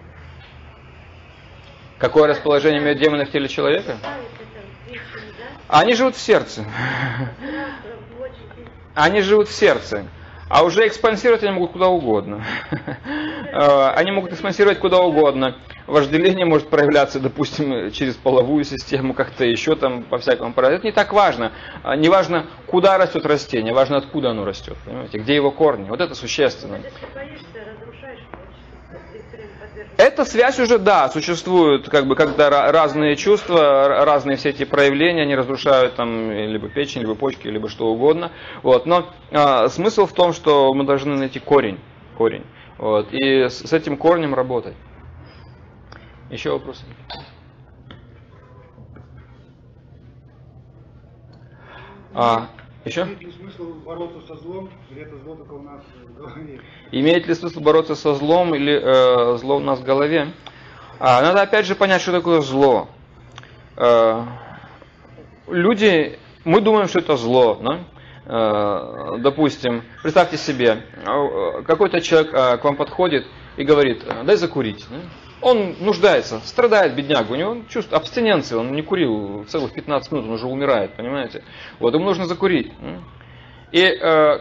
Какое расположение имеют демоны в теле человека? Они живут в сердце. Они живут в сердце. А уже экспансировать они могут куда угодно. Э, они могут экспансировать куда угодно. Вожделение может проявляться, допустим, через половую систему, как-то еще там по всякому порядку. Это не так важно. А, не важно, куда растет растение, важно, откуда оно растет. Понимаете? Где его корни. Вот это существенно. Эта связь уже, да, существует, как бы, когда разные чувства, разные все эти проявления, они разрушают там либо печень, либо почки, либо что угодно. Вот. Но а, смысл в том, что мы должны найти корень, корень. Вот. И с, с этим корнем работать. Еще вопросы? А, еще? Имеет ли смысл бороться со злом, или это зло только у нас в голове? Имеет ли смысл бороться со злом, или э, зло у нас в голове? А, надо опять же понять, что такое зло. Э, люди, мы думаем, что это зло. Да? Э, допустим, представьте себе, э, какой-то человек э, к вам подходит и говорит, дай закурить. Да? Он нуждается, страдает бедняга, у него чувство абстиненции, он не курил целых 15 минут, он уже умирает, понимаете? Вот, ему нужно закурить. И э,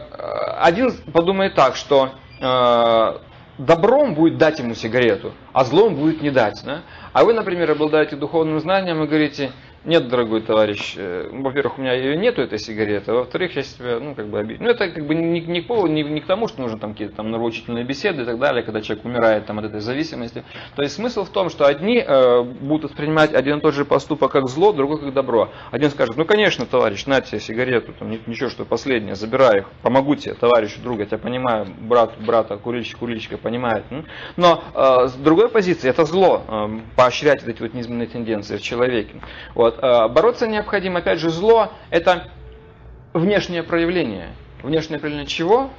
один подумает так, что э, добром будет дать ему сигарету, а злом будет не дать. Да? А вы, например, обладаете духовным знанием и говорите, нет, дорогой товарищ, э, во-первых, у меня ее нету, этой сигареты, а во-вторых, я себя, ну, как бы обидел. Ну, это как бы не, не, к не, не к тому, что нужно там какие-то там нравоучительные беседы и так далее, когда человек умирает там от этой зависимости. То есть смысл в том, что одни э, будут воспринимать один и тот же поступок как зло, другой как добро. Один скажет, ну, конечно, товарищ, на тебе сигарету, там, ничего, что последнее, забирай их, помогу тебе, товарищу, друга, я тебя понимаю, брат, брата, курильщик, курильщика понимает. Но э, с другой позиции, это зло, э, поощрять эти вот низменные тенденции в человеке. Вот. Э, бороться необходимо, опять же, зло – это внешнее проявление. Внешнее проявление чего?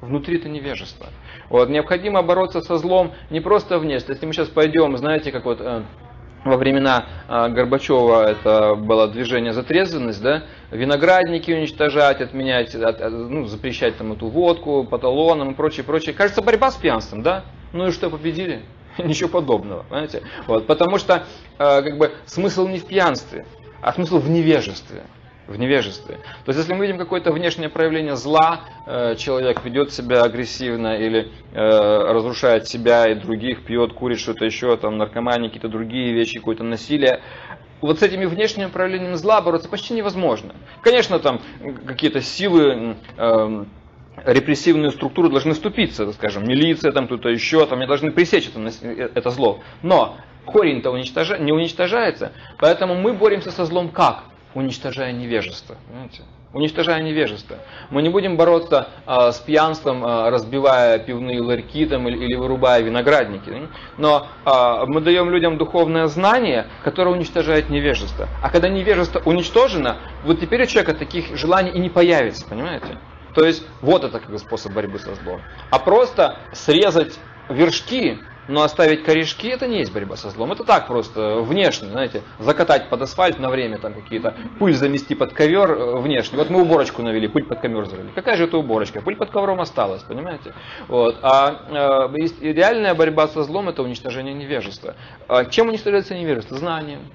Внутри это невежество. Вот, необходимо бороться со злом не просто внешне. Если мы сейчас пойдем, знаете, как вот э, во времена э, Горбачева это было движение за трезвенность, да, виноградники уничтожать, отменять, от, ну, запрещать там эту водку по и прочее, прочее. Кажется, борьба с пьянством, да? Ну и что, победили? [laughs] Ничего подобного, понимаете? Вот, потому что э, как бы смысл не в пьянстве, а смысл в невежестве. В невежестве. То есть, если мы видим какое-то внешнее проявление зла, э, человек ведет себя агрессивно или э, разрушает себя и других, пьет, курит что-то еще, там, наркомания, какие-то другие вещи, какое-то насилие, вот с этими внешними проявлениями зла бороться почти невозможно. Конечно, там какие-то силы э, репрессивные структуры должны вступиться, скажем, милиция, там кто-то еще, там не должны пресечь это, это зло. Но корень-то уничтожа, не уничтожается, поэтому мы боремся со злом как? Уничтожая невежество. Понимаете? Уничтожая невежество. Мы не будем бороться а, с пьянством, а, разбивая пивные ларьки там, или, или вырубая виноградники. Но а, мы даем людям духовное знание, которое уничтожает невежество. А когда невежество уничтожено, вот теперь у человека таких желаний и не появится, понимаете? То есть вот это как бы способ борьбы со злом. А просто срезать вершки, но оставить корешки, это не есть борьба со злом. Это так просто, внешне, знаете, закатать под асфальт на время там какие-то, пыль замести под ковер э, внешне. Вот мы уборочку навели, пыль под ковер завели. Какая же это уборочка? Пыль под ковром осталась, понимаете? Вот. А э, реальная борьба со злом это уничтожение невежества. А чем уничтожается невежество? Знанием.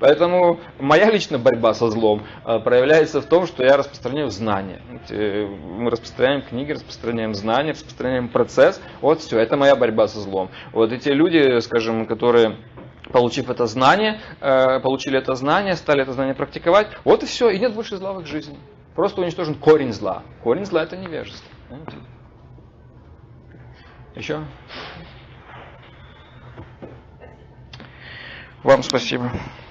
Поэтому моя личная борьба со злом э, проявляется в том, что я распространяю знания. Э, мы распространяем книги, распространяем знания, распространяем процесс. Вот все, это моя борьба со злом. Вот эти люди, скажем, которые получив это знание, э, получили это знание, стали это знание практиковать, вот и все, и нет больше зла в их жизни. Просто уничтожен корень зла. Корень зла это невежество. Еще? Вам спасибо.